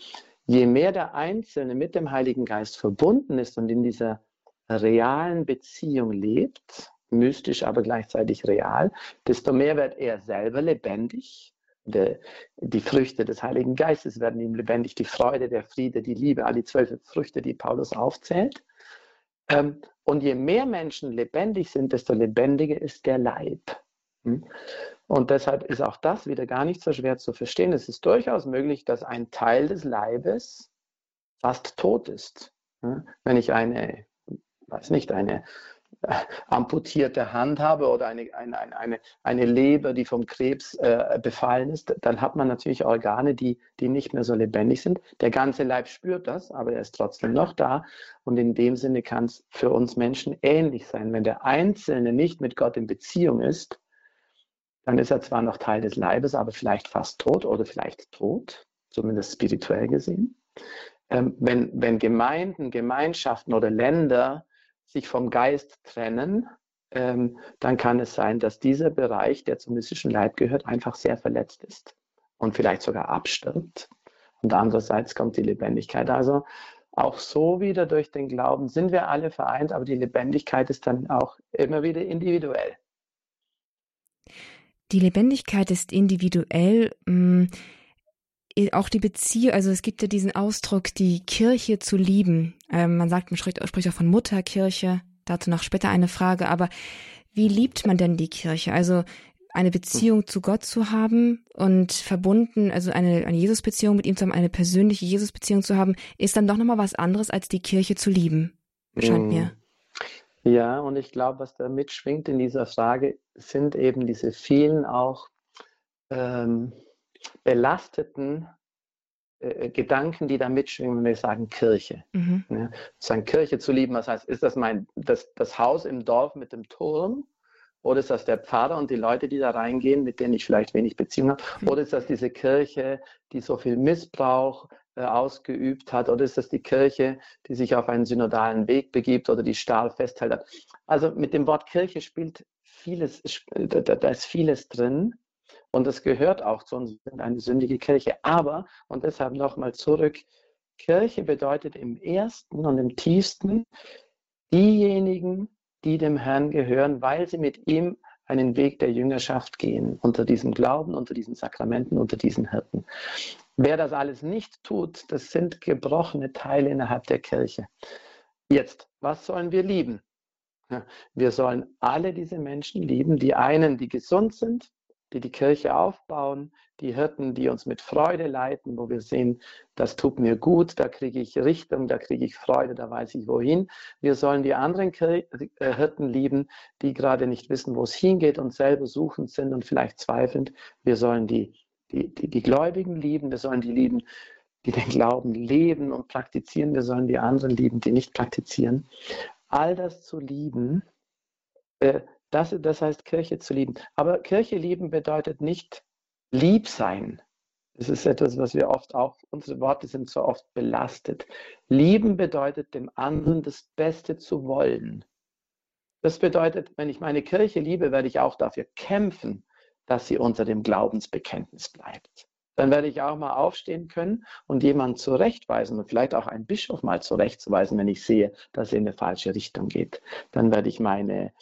Je mehr der Einzelne mit dem Heiligen Geist verbunden ist und in dieser realen Beziehung lebt, mystisch aber gleichzeitig real, desto mehr wird er selber lebendig. Die, die Früchte des Heiligen Geistes werden ihm lebendig, die Freude, der Friede, die Liebe, all die zwölf Früchte, die Paulus aufzählt. Ähm, und je mehr Menschen lebendig sind, desto lebendiger ist der Leib. Hm? Und deshalb ist auch das wieder gar nicht so schwer zu verstehen. Es ist durchaus möglich, dass ein Teil des Leibes fast tot ist. Hm? Wenn ich eine, weiß nicht, eine äh, amputierte Hand habe oder eine, eine, eine, eine Leber, die vom Krebs äh, befallen ist, dann hat man natürlich Organe, die, die nicht mehr so lebendig sind. Der ganze Leib spürt das, aber er ist trotzdem noch da. Und in dem Sinne kann es für uns Menschen ähnlich sein. Wenn der Einzelne nicht mit Gott in Beziehung ist, dann ist er zwar noch Teil des Leibes, aber vielleicht fast tot oder vielleicht tot, zumindest spirituell gesehen. Ähm, wenn, wenn Gemeinden, Gemeinschaften oder Länder sich vom Geist trennen, ähm, dann kann es sein, dass dieser Bereich, der zum mystischen Leib gehört, einfach sehr verletzt ist und vielleicht sogar abstirbt. Und andererseits kommt die Lebendigkeit. Also auch so wieder durch den Glauben sind wir alle vereint, aber die Lebendigkeit ist dann auch immer wieder individuell. Die Lebendigkeit ist individuell. Mh, mm, auch die Beziehung, also es gibt ja diesen Ausdruck, die Kirche zu lieben. Ähm, man sagt, man spricht, spricht auch von Mutterkirche. Dazu noch später eine Frage. Aber wie liebt man denn die Kirche? Also eine Beziehung zu Gott zu haben und verbunden, also eine, eine Jesus-Beziehung mit ihm zu haben, eine persönliche Jesus-Beziehung zu haben, ist dann doch nochmal was anderes, als die Kirche zu lieben, scheint mm. mir. Ja, und ich glaube, was da mitschwingt in dieser Frage, sind eben diese vielen auch ähm, belasteten äh, Gedanken, die da mitschwingen, wenn wir sagen Kirche. Mhm. Ja, sagen Kirche zu lieben, was heißt, ist das mein das, das Haus im Dorf mit dem Turm? Oder ist das der Pfarrer und die Leute, die da reingehen, mit denen ich vielleicht wenig Beziehung habe? Mhm. Oder ist das diese Kirche, die so viel Missbrauch äh, ausgeübt hat? Oder ist das die Kirche, die sich auf einen synodalen Weg begibt oder die Stahl festhält? Also mit dem Wort Kirche spielt vieles, da, da ist vieles drin. Und das gehört auch zu uns, sind eine sündige Kirche. Aber, und deshalb nochmal zurück, Kirche bedeutet im ersten und im tiefsten diejenigen, die dem Herrn gehören, weil sie mit ihm einen Weg der Jüngerschaft gehen, unter diesem Glauben, unter diesen Sakramenten, unter diesen Hirten. Wer das alles nicht tut, das sind gebrochene Teile innerhalb der Kirche. Jetzt, was sollen wir lieben? Wir sollen alle diese Menschen lieben, die einen, die gesund sind, die die Kirche aufbauen, die Hirten, die uns mit Freude leiten, wo wir sehen, das tut mir gut, da kriege ich Richtung, da kriege ich Freude, da weiß ich wohin. Wir sollen die anderen äh, Hirten lieben, die gerade nicht wissen, wo es hingeht und selber suchend sind und vielleicht zweifelnd. Wir sollen die, die, die, die Gläubigen lieben, wir sollen die lieben, die den Glauben leben und praktizieren. Wir sollen die anderen lieben, die nicht praktizieren. All das zu lieben, äh, das, das heißt, Kirche zu lieben. Aber Kirche lieben bedeutet nicht lieb sein. Das ist etwas, was wir oft auch, unsere Worte sind so oft belastet. Lieben bedeutet, dem anderen das Beste zu wollen. Das bedeutet, wenn ich meine Kirche liebe, werde ich auch dafür kämpfen, dass sie unter dem Glaubensbekenntnis bleibt. Dann werde ich auch mal aufstehen können und jemanden zurechtweisen und vielleicht auch einen Bischof mal zurechtzuweisen, wenn ich sehe, dass er in eine falsche Richtung geht. Dann werde ich meine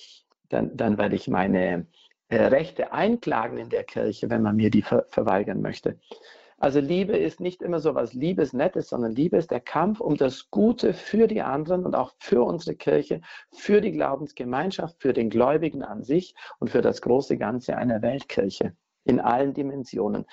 dann, dann werde ich meine äh, Rechte einklagen in der Kirche, wenn man mir die ver verweigern möchte. Also Liebe ist nicht immer so was Liebesnettes, sondern Liebe ist der Kampf um das Gute für die anderen und auch für unsere Kirche, für die Glaubensgemeinschaft, für den Gläubigen an sich und für das große Ganze einer Weltkirche in allen Dimensionen.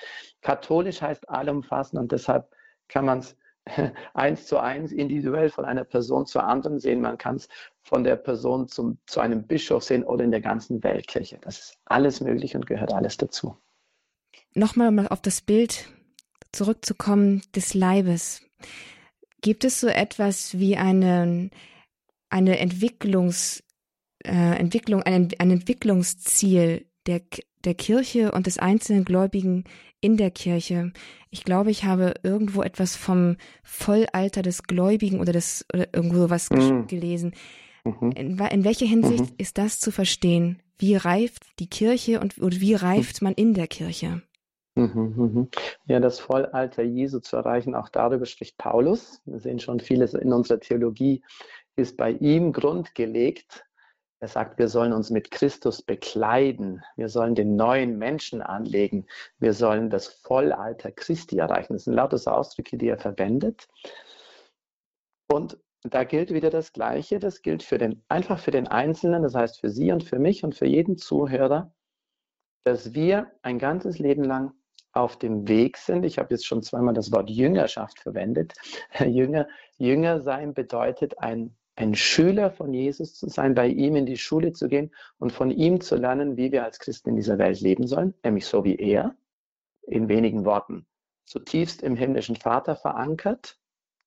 Katholisch heißt allumfassend und deshalb kann man es eins zu eins individuell von einer Person zur anderen sehen. Man kann es von der Person zum, zu einem Bischof sehen oder in der ganzen Weltkirche. Das ist alles möglich und gehört alles dazu. Nochmal auf das Bild zurückzukommen des Leibes. Gibt es so etwas wie eine, eine Entwicklungs, äh, Entwicklung, ein, ein Entwicklungsziel der, der Kirche und des einzelnen Gläubigen in der Kirche? Ich glaube, ich habe irgendwo etwas vom Vollalter des Gläubigen oder des oder irgendwo was mhm. gelesen. Mhm. In, in, welcher Hinsicht mhm. ist das zu verstehen? Wie reift die Kirche und oder wie reift man in der Kirche? Mhm, mhm. Ja, das Vollalter Jesu zu erreichen, auch darüber spricht Paulus. Wir sehen schon vieles in unserer Theologie ist bei ihm grundgelegt. Er sagt, wir sollen uns mit Christus bekleiden. Wir sollen den neuen Menschen anlegen. Wir sollen das Vollalter Christi erreichen. Das sind lauter Ausdrücke, die er verwendet. Und da gilt wieder das Gleiche. Das gilt für den, einfach für den Einzelnen, das heißt für Sie und für mich und für jeden Zuhörer, dass wir ein ganzes Leben lang auf dem Weg sind. Ich habe jetzt schon zweimal das Wort Jüngerschaft verwendet. Jünger, Jünger sein bedeutet, ein, ein Schüler von Jesus zu sein, bei ihm in die Schule zu gehen und von ihm zu lernen, wie wir als Christen in dieser Welt leben sollen, nämlich so wie er, in wenigen Worten, zutiefst im himmlischen Vater verankert,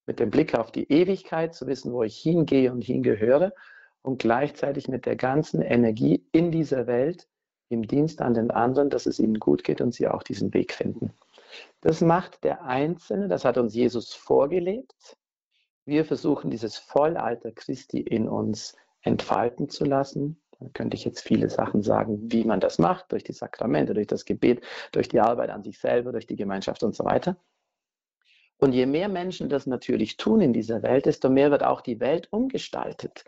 mit dem Blick auf die Ewigkeit, zu wissen, wo ich hingehe und hingehöre und gleichzeitig mit der ganzen Energie in dieser Welt im Dienst an den anderen, dass es ihnen gut geht und sie auch diesen Weg finden. Das macht der Einzelne, das hat uns Jesus vorgelebt. Wir versuchen dieses Vollalter Christi in uns entfalten zu lassen. Da könnte ich jetzt viele Sachen sagen, wie man das macht, durch die Sakramente, durch das Gebet, durch die Arbeit an sich selber, durch die Gemeinschaft und so weiter. Und je mehr Menschen das natürlich tun in dieser Welt, desto mehr wird auch die Welt umgestaltet.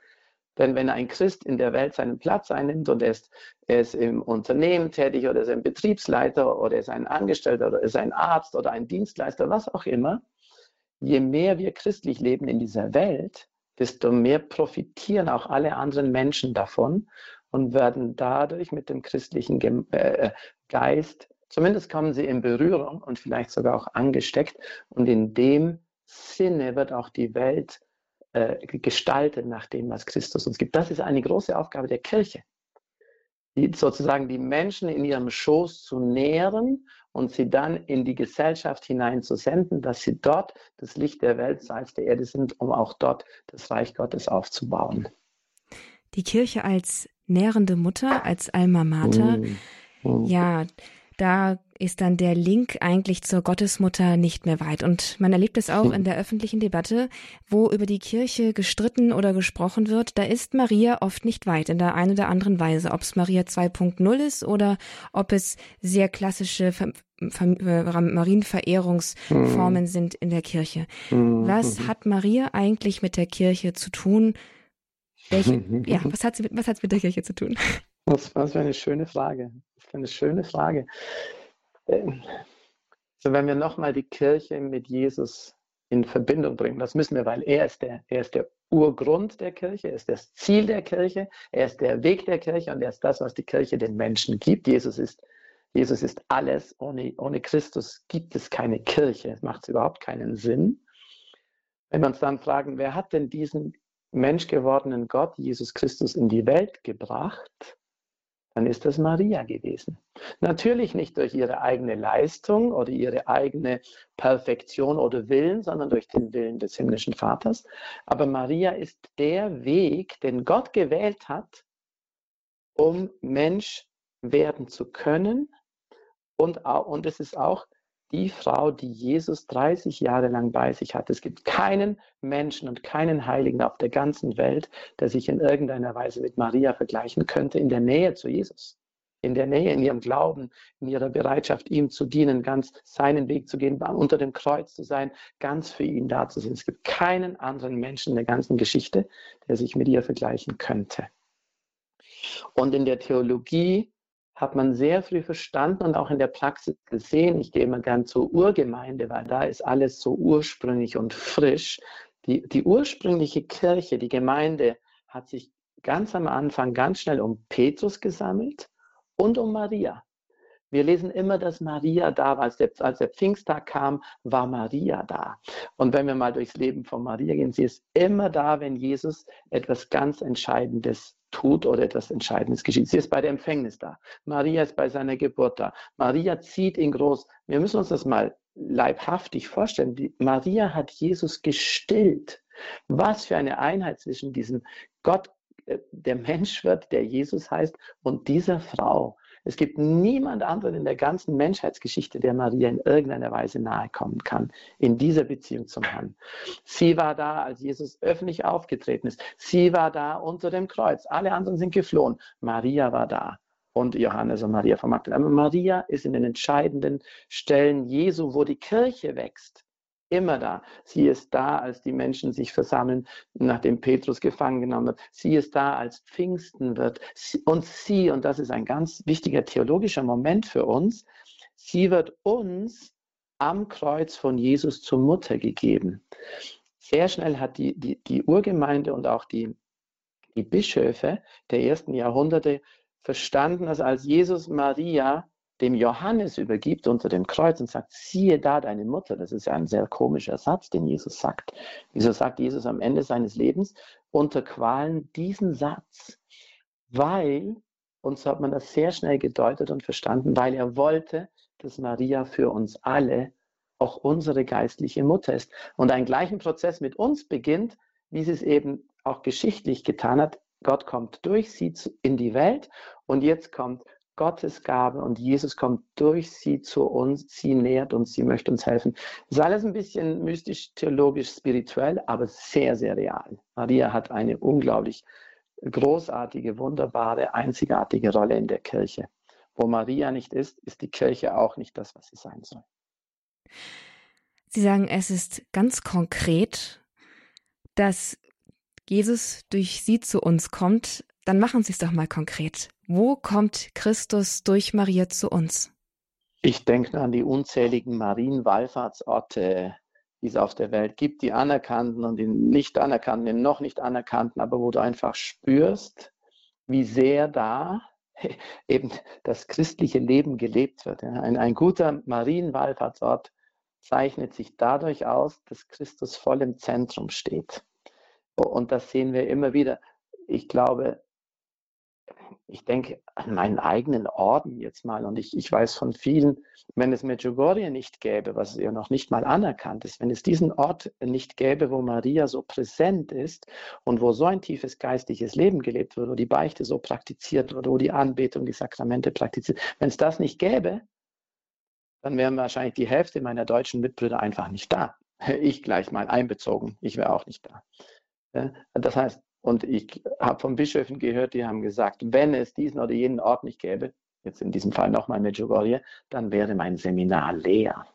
Denn wenn ein Christ in der Welt seinen Platz einnimmt und er ist, er ist im Unternehmen tätig oder ist ein Betriebsleiter oder ist ein Angestellter oder ist ein Arzt oder ein Dienstleister, was auch immer, je mehr wir christlich leben in dieser Welt, desto mehr profitieren auch alle anderen Menschen davon und werden dadurch mit dem christlichen äh, Geist, zumindest kommen sie in Berührung und vielleicht sogar auch angesteckt. Und in dem Sinne wird auch die Welt äh, gestaltet nach dem, was Christus uns gibt. Das ist eine große Aufgabe der Kirche, die, sozusagen die Menschen in ihrem Schoß zu nähren und sie dann in die Gesellschaft hineinzusenden, dass sie dort das Licht der Welt, Salz der Erde sind, um auch dort das Reich Gottes aufzubauen. Die Kirche als nährende Mutter, als Alma Mater. Mm, mm. Ja, da ist dann der Link eigentlich zur Gottesmutter nicht mehr weit. Und man erlebt es auch in der öffentlichen Debatte, wo über die Kirche gestritten oder gesprochen wird. Da ist Maria oft nicht weit in der einen oder anderen Weise. Ob es Maria 2.0 ist oder ob es sehr klassische äh, Marienverehrungsformen mhm. sind in der Kirche. Mhm. Was hat Maria eigentlich mit der Kirche zu tun? Welche, ja, was hat sie mit, was hat mit der Kirche zu tun? Was, was für eine schöne Frage. Das ist eine schöne Frage. Ähm, so, wenn wir nochmal die Kirche mit Jesus in Verbindung bringen, das müssen wir, weil er ist der, er ist der Urgrund der Kirche, er ist das Ziel der Kirche, er ist der Weg der Kirche und er ist das, was die Kirche den Menschen gibt. Jesus ist, Jesus ist alles. Ohne, ohne Christus gibt es keine Kirche. Es macht überhaupt keinen Sinn. Wenn wir uns dann fragen, wer hat denn diesen menschgewordenen Gott, Jesus Christus, in die Welt gebracht? Dann ist das Maria gewesen. Natürlich nicht durch ihre eigene Leistung oder ihre eigene Perfektion oder Willen, sondern durch den Willen des himmlischen Vaters. Aber Maria ist der Weg, den Gott gewählt hat, um Mensch werden zu können. Und, und es ist auch die Frau, die Jesus 30 Jahre lang bei sich hat. Es gibt keinen Menschen und keinen Heiligen auf der ganzen Welt, der sich in irgendeiner Weise mit Maria vergleichen könnte, in der Nähe zu Jesus. In der Nähe, in ihrem Glauben, in ihrer Bereitschaft, ihm zu dienen, ganz seinen Weg zu gehen, unter dem Kreuz zu sein, ganz für ihn da zu sein. Es gibt keinen anderen Menschen in der ganzen Geschichte, der sich mit ihr vergleichen könnte. Und in der Theologie hat man sehr früh verstanden und auch in der Praxis gesehen. Ich gehe immer gern zur Urgemeinde, weil da ist alles so ursprünglich und frisch. Die, die ursprüngliche Kirche, die Gemeinde, hat sich ganz am Anfang ganz schnell um Petrus gesammelt und um Maria. Wir lesen immer, dass Maria da war. Als der, als Pfingsttag kam, war Maria da. Und wenn wir mal durchs Leben von Maria gehen, sie ist immer da, wenn Jesus etwas ganz Entscheidendes tut oder etwas Entscheidendes geschieht. Sie ist bei der Empfängnis da. Maria ist bei seiner Geburt da. Maria zieht ihn groß. Wir müssen uns das mal leibhaftig vorstellen. Die Maria hat Jesus gestillt. Was für eine Einheit zwischen diesem Gott, äh, der Mensch wird, der Jesus heißt, und dieser Frau. Es gibt niemand anderen in der ganzen Menschheitsgeschichte, der Maria in irgendeiner Weise nahe kommen kann, in dieser Beziehung zum Herrn. Sie war da, als Jesus öffentlich aufgetreten ist. Sie war da unter dem Kreuz. Alle anderen sind geflohen. Maria war da. Und Johannes und Maria von. Aber Maria ist in den entscheidenden Stellen Jesu, wo die Kirche wächst immer da. Sie ist da, als die Menschen sich versammeln, nachdem Petrus gefangen genommen wird. Sie ist da, als Pfingsten wird. Und sie, und das ist ein ganz wichtiger theologischer Moment für uns, sie wird uns am Kreuz von Jesus zur Mutter gegeben. Sehr schnell hat die, die, die Urgemeinde und auch die, die Bischöfe der ersten Jahrhunderte verstanden, dass als Jesus Maria dem Johannes übergibt unter dem Kreuz und sagt, siehe da deine Mutter. Das ist ja ein sehr komischer Satz, den Jesus sagt. Wieso sagt Jesus am Ende seines Lebens unter Qualen diesen Satz? Weil, und so hat man das sehr schnell gedeutet und verstanden, weil er wollte, dass Maria für uns alle auch unsere geistliche Mutter ist. Und einen gleichen Prozess mit uns beginnt, wie sie es eben auch geschichtlich getan hat. Gott kommt durch sie in die Welt und jetzt kommt Gottes Gabe und Jesus kommt durch sie zu uns, sie nährt uns, sie möchte uns helfen. Das ist alles ein bisschen mystisch, theologisch, spirituell, aber sehr, sehr real. Maria hat eine unglaublich großartige, wunderbare, einzigartige Rolle in der Kirche. Wo Maria nicht ist, ist die Kirche auch nicht das, was sie sein soll. Sie sagen, es ist ganz konkret, dass Jesus durch sie zu uns kommt. Dann machen Sie es doch mal konkret. Wo kommt Christus durch Maria zu uns? Ich denke an die unzähligen Marienwallfahrtsorte, die es auf der Welt gibt, die anerkannten und die nicht anerkannten, die noch nicht anerkannten, aber wo du einfach spürst, wie sehr da eben das christliche Leben gelebt wird. Ein, ein guter Marienwallfahrtsort zeichnet sich dadurch aus, dass Christus voll im Zentrum steht. Und das sehen wir immer wieder. Ich glaube, ich denke an meinen eigenen Orden jetzt mal und ich, ich weiß von vielen, wenn es Medjugorje nicht gäbe, was ja noch nicht mal anerkannt ist, wenn es diesen Ort nicht gäbe, wo Maria so präsent ist und wo so ein tiefes geistliches Leben gelebt wird, wo die Beichte so praktiziert wird, wo die Anbetung, die Sakramente praktiziert, wenn es das nicht gäbe, dann wären wahrscheinlich die Hälfte meiner deutschen Mitbrüder einfach nicht da. Ich gleich mal einbezogen, ich wäre auch nicht da. Das heißt, und ich habe von Bischöfen gehört, die haben gesagt, wenn es diesen oder jenen Ort nicht gäbe, jetzt in diesem Fall nochmal Medjugorje, dann wäre mein Seminar leer.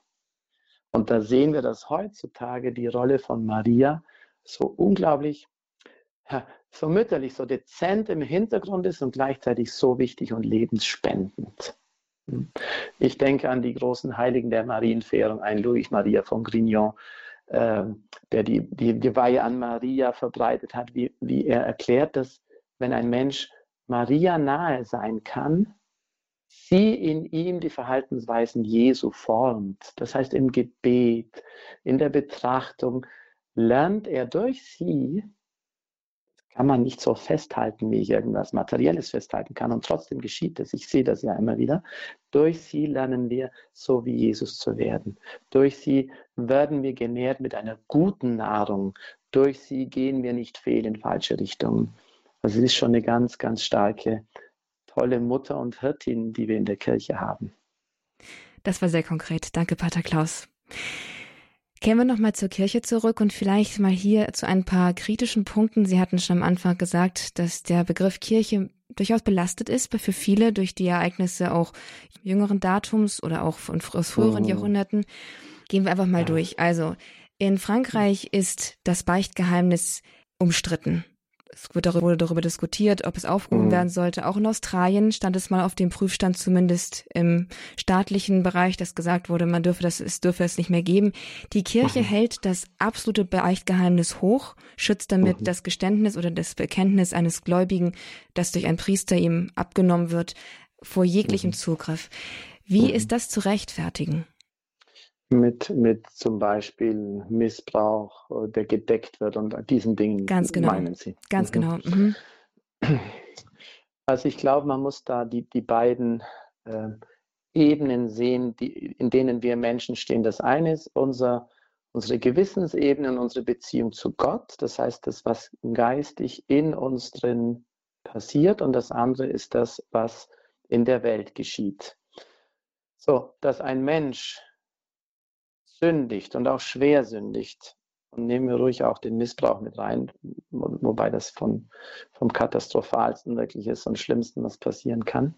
Und da sehen wir, dass heutzutage die Rolle von Maria so unglaublich, so mütterlich, so dezent im Hintergrund ist und gleichzeitig so wichtig und lebensspendend. Ich denke an die großen Heiligen der Marienverehrung, ein Louis Maria von Grignon, der die, die, die Weihe an Maria verbreitet hat, wie, wie er erklärt, dass wenn ein Mensch Maria nahe sein kann, sie in ihm die Verhaltensweisen Jesu formt. Das heißt, im Gebet, in der Betrachtung lernt er durch sie kann man nicht so festhalten, wie ich irgendwas Materielles festhalten kann. Und trotzdem geschieht es. Ich sehe das ja immer wieder. Durch sie lernen wir, so wie Jesus zu werden. Durch sie werden wir genährt mit einer guten Nahrung. Durch sie gehen wir nicht fehl in falsche Richtungen. Also es ist schon eine ganz, ganz starke, tolle Mutter und Hirtin, die wir in der Kirche haben. Das war sehr konkret. Danke, Pater Klaus. Kehren wir nochmal zur Kirche zurück und vielleicht mal hier zu ein paar kritischen Punkten. Sie hatten schon am Anfang gesagt, dass der Begriff Kirche durchaus belastet ist für viele durch die Ereignisse auch jüngeren Datums oder auch aus früheren oh. Jahrhunderten. Gehen wir einfach mal durch. Also, in Frankreich ist das Beichtgeheimnis umstritten. Es wurde darüber diskutiert, ob es aufgehoben mhm. werden sollte. Auch in Australien stand es mal auf dem Prüfstand, zumindest im staatlichen Bereich, dass gesagt wurde, man dürfe das, es dürfe es nicht mehr geben. Die Kirche mhm. hält das absolute Beichtgeheimnis hoch, schützt damit mhm. das Geständnis oder das Bekenntnis eines Gläubigen, das durch einen Priester ihm abgenommen wird, vor jeglichem mhm. Zugriff. Wie mhm. ist das zu rechtfertigen? Mit, mit zum Beispiel Missbrauch, äh, der gedeckt wird und diesen Dingen Ganz genau. meinen Sie. Ganz mhm. genau. Mhm. Also ich glaube, man muss da die, die beiden äh, Ebenen sehen, die, in denen wir Menschen stehen. Das eine ist unser, unsere Gewissensebene und unsere Beziehung zu Gott. Das heißt, das, was geistig in uns drin passiert. Und das andere ist das, was in der Welt geschieht. So, dass ein Mensch sündigt und auch schwer sündigt, und nehmen wir ruhig auch den Missbrauch mit rein, wobei das von, vom Katastrophalsten wirklich ist und Schlimmsten, was passieren kann.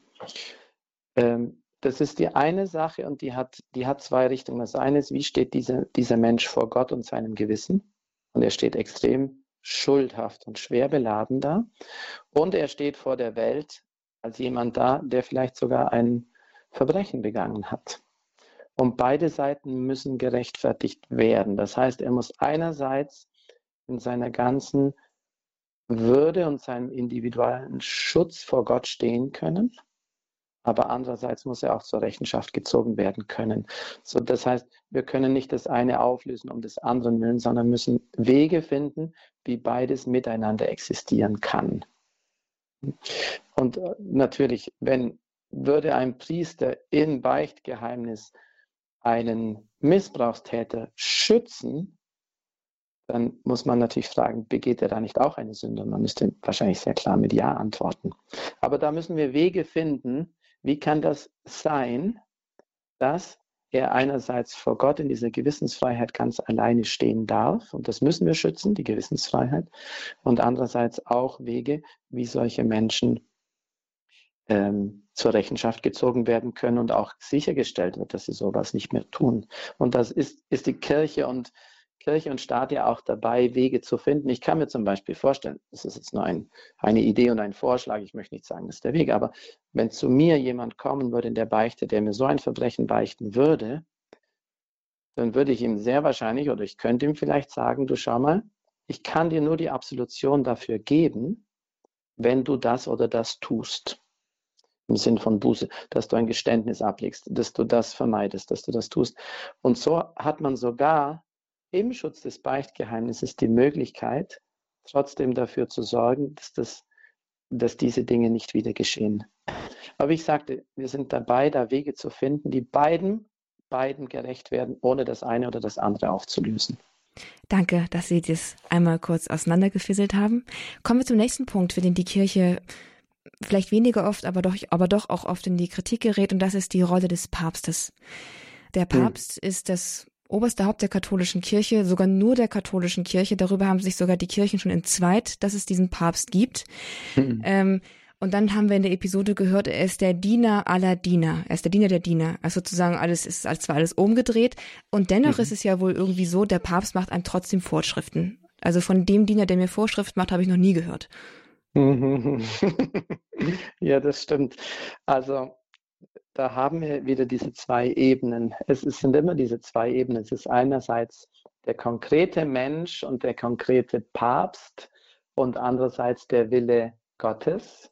Ähm, das ist die eine Sache und die hat, die hat zwei Richtungen. Das eine ist, wie steht diese, dieser Mensch vor Gott und seinem Gewissen? Und er steht extrem schuldhaft und schwer beladen da. Und er steht vor der Welt als jemand da, der vielleicht sogar ein Verbrechen begangen hat. Und beide Seiten müssen gerechtfertigt werden. Das heißt, er muss einerseits in seiner ganzen Würde und seinem individuellen Schutz vor Gott stehen können aber andererseits muss er auch zur Rechenschaft gezogen werden können. So, das heißt, wir können nicht das eine auflösen um des anderen willen, sondern müssen Wege finden, wie beides miteinander existieren kann. Und äh, natürlich, wenn würde ein Priester in Beichtgeheimnis einen Missbrauchstäter schützen, dann muss man natürlich fragen, begeht er da nicht auch eine Sünde? Man müsste wahrscheinlich sehr klar mit Ja antworten. Aber da müssen wir Wege finden, wie kann das sein, dass er einerseits vor Gott in dieser Gewissensfreiheit ganz alleine stehen darf, und das müssen wir schützen, die Gewissensfreiheit, und andererseits auch Wege, wie solche Menschen ähm, zur Rechenschaft gezogen werden können und auch sichergestellt wird, dass sie sowas nicht mehr tun. Und das ist, ist die Kirche und Kirche und Staat ja auch dabei, Wege zu finden. Ich kann mir zum Beispiel vorstellen, das ist jetzt nur ein, eine Idee und ein Vorschlag, ich möchte nicht sagen, das ist der Weg, aber wenn zu mir jemand kommen würde in der Beichte, der mir so ein Verbrechen beichten würde, dann würde ich ihm sehr wahrscheinlich oder ich könnte ihm vielleicht sagen, du schau mal, ich kann dir nur die Absolution dafür geben, wenn du das oder das tust. Im Sinn von Buße, dass du ein Geständnis ablegst, dass du das vermeidest, dass du das tust. Und so hat man sogar im Schutz des Beichtgeheimnisses die Möglichkeit, trotzdem dafür zu sorgen, dass, das, dass diese Dinge nicht wieder geschehen. Aber ich sagte, wir sind dabei, da Wege zu finden, die beiden, beiden gerecht werden, ohne das eine oder das andere aufzulösen. Danke, dass Sie das einmal kurz auseinandergefisselt haben. Kommen wir zum nächsten Punkt, für den die Kirche vielleicht weniger oft, aber doch, aber doch auch oft in die Kritik gerät, und das ist die Rolle des Papstes. Der hm. Papst hm. ist das oberste Haupt der katholischen Kirche, sogar nur der katholischen Kirche. Darüber haben sich sogar die Kirchen schon entzweit, dass es diesen Papst gibt. Mhm. Ähm, und dann haben wir in der Episode gehört, er ist der Diener aller Diener. Er ist der Diener der Diener. Also sozusagen alles ist zwar alles umgedreht. Und dennoch mhm. ist es ja wohl irgendwie so, der Papst macht einem trotzdem Vorschriften. Also von dem Diener, der mir Vorschrift macht, habe ich noch nie gehört. ja, das stimmt. Also da haben wir wieder diese zwei Ebenen. Es sind immer diese zwei Ebenen. Es ist einerseits der konkrete Mensch und der konkrete Papst und andererseits der Wille Gottes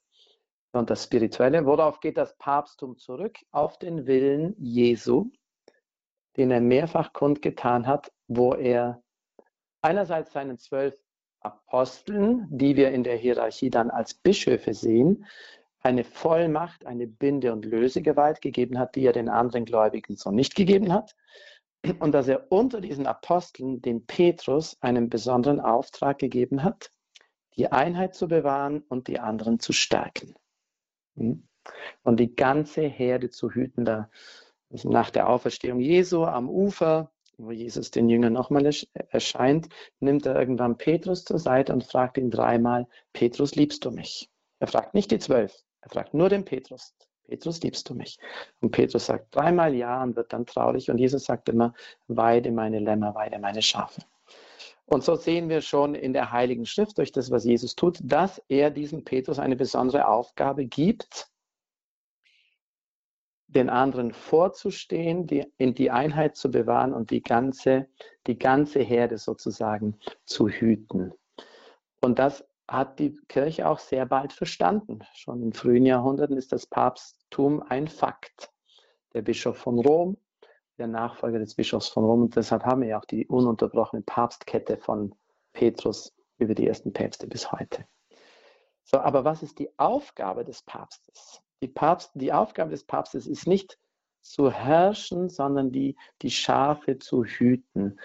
und das Spirituelle. Worauf geht das Papsttum zurück? Auf den Willen Jesu, den er mehrfach kundgetan hat, wo er einerseits seinen zwölf Aposteln, die wir in der Hierarchie dann als Bischöfe sehen, eine Vollmacht, eine Binde- und Lösegewalt gegeben hat, die er den anderen Gläubigen so nicht gegeben hat. Und dass er unter diesen Aposteln dem Petrus einen besonderen Auftrag gegeben hat, die Einheit zu bewahren und die anderen zu stärken. Hm? Und die ganze Herde zu hüten. Da nach der Auferstehung Jesu am Ufer, wo Jesus den Jüngern nochmal erscheint, nimmt er irgendwann Petrus zur Seite und fragt ihn dreimal, Petrus, liebst du mich? Er fragt nicht die zwölf, er fragt nur den Petrus, Petrus, liebst du mich? Und Petrus sagt dreimal ja und wird dann traurig. Und Jesus sagt immer, weide meine Lämmer, weide meine Schafe. Und so sehen wir schon in der Heiligen Schrift durch das, was Jesus tut, dass er diesem Petrus eine besondere Aufgabe gibt, den anderen vorzustehen, die, in die Einheit zu bewahren und die ganze, die ganze Herde sozusagen zu hüten. Und das hat die Kirche auch sehr bald verstanden. Schon in frühen Jahrhunderten ist das Papsttum ein Fakt. der Bischof von Rom, der Nachfolger des Bischofs von Rom. Und deshalb haben wir ja auch die ununterbrochene Papstkette von Petrus über die ersten Päpste bis heute. So, aber was ist die Aufgabe des Papstes? Die, Papst, die Aufgabe des Papstes ist nicht zu herrschen, sondern die, die Schafe zu hüten.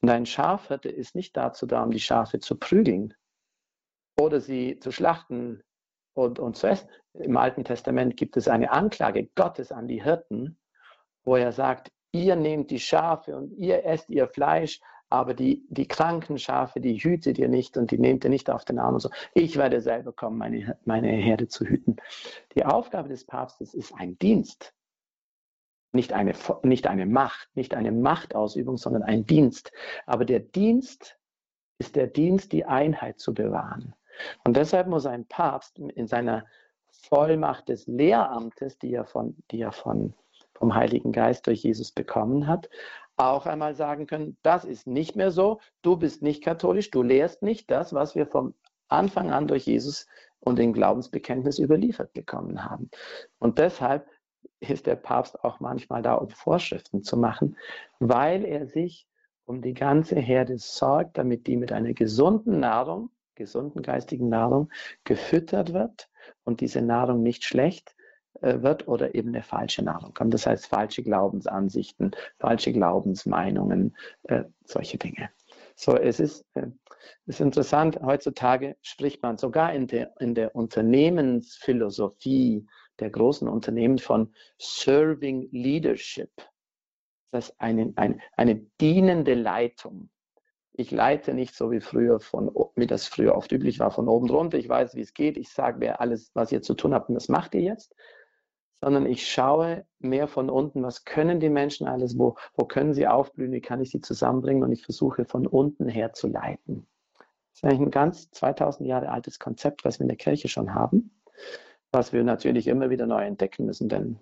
Und ein Schafhirte ist nicht dazu da, um die Schafe zu prügeln oder sie zu schlachten und, und zu essen. Im Alten Testament gibt es eine Anklage Gottes an die Hirten, wo er sagt, ihr nehmt die Schafe und ihr esst ihr Fleisch, aber die, die kranken Schafe, die hütet ihr nicht und die nehmt ihr nicht auf den Arm und so. Ich werde selber kommen, meine, meine Herde zu hüten. Die Aufgabe des Papstes ist ein Dienst, nicht eine, nicht eine Macht, nicht eine Machtausübung, sondern ein Dienst. Aber der Dienst ist der Dienst, die Einheit zu bewahren. Und deshalb muss ein Papst in seiner Vollmacht des Lehramtes, die er, von, die er von, vom Heiligen Geist durch Jesus bekommen hat, auch einmal sagen können, das ist nicht mehr so, du bist nicht katholisch, du lehrst nicht das, was wir vom Anfang an durch Jesus und den Glaubensbekenntnis überliefert bekommen haben. Und deshalb ist der Papst auch manchmal da, um Vorschriften zu machen, weil er sich um die ganze Herde sorgt, damit die mit einer gesunden Nahrung, gesunden geistigen Nahrung gefüttert wird und diese Nahrung nicht schlecht wird oder eben eine falsche Nahrung kommt. Das heißt falsche Glaubensansichten, falsche Glaubensmeinungen, äh, solche Dinge. So, es ist, äh, ist interessant, heutzutage spricht man sogar in der, in der Unternehmensphilosophie der großen Unternehmen von Serving Leadership. Das heißt, eine, eine, eine dienende Leitung. Ich leite nicht so wie früher von, wie das früher oft üblich war, von oben runter. Ich weiß, wie es geht. Ich sage, wer alles, was ihr zu tun habt, und das macht ihr jetzt sondern ich schaue mehr von unten, was können die Menschen alles, wo, wo können sie aufblühen, wie kann ich sie zusammenbringen und ich versuche von unten her zu leiten. Das ist eigentlich ein ganz 2000 Jahre altes Konzept, was wir in der Kirche schon haben, was wir natürlich immer wieder neu entdecken müssen, denn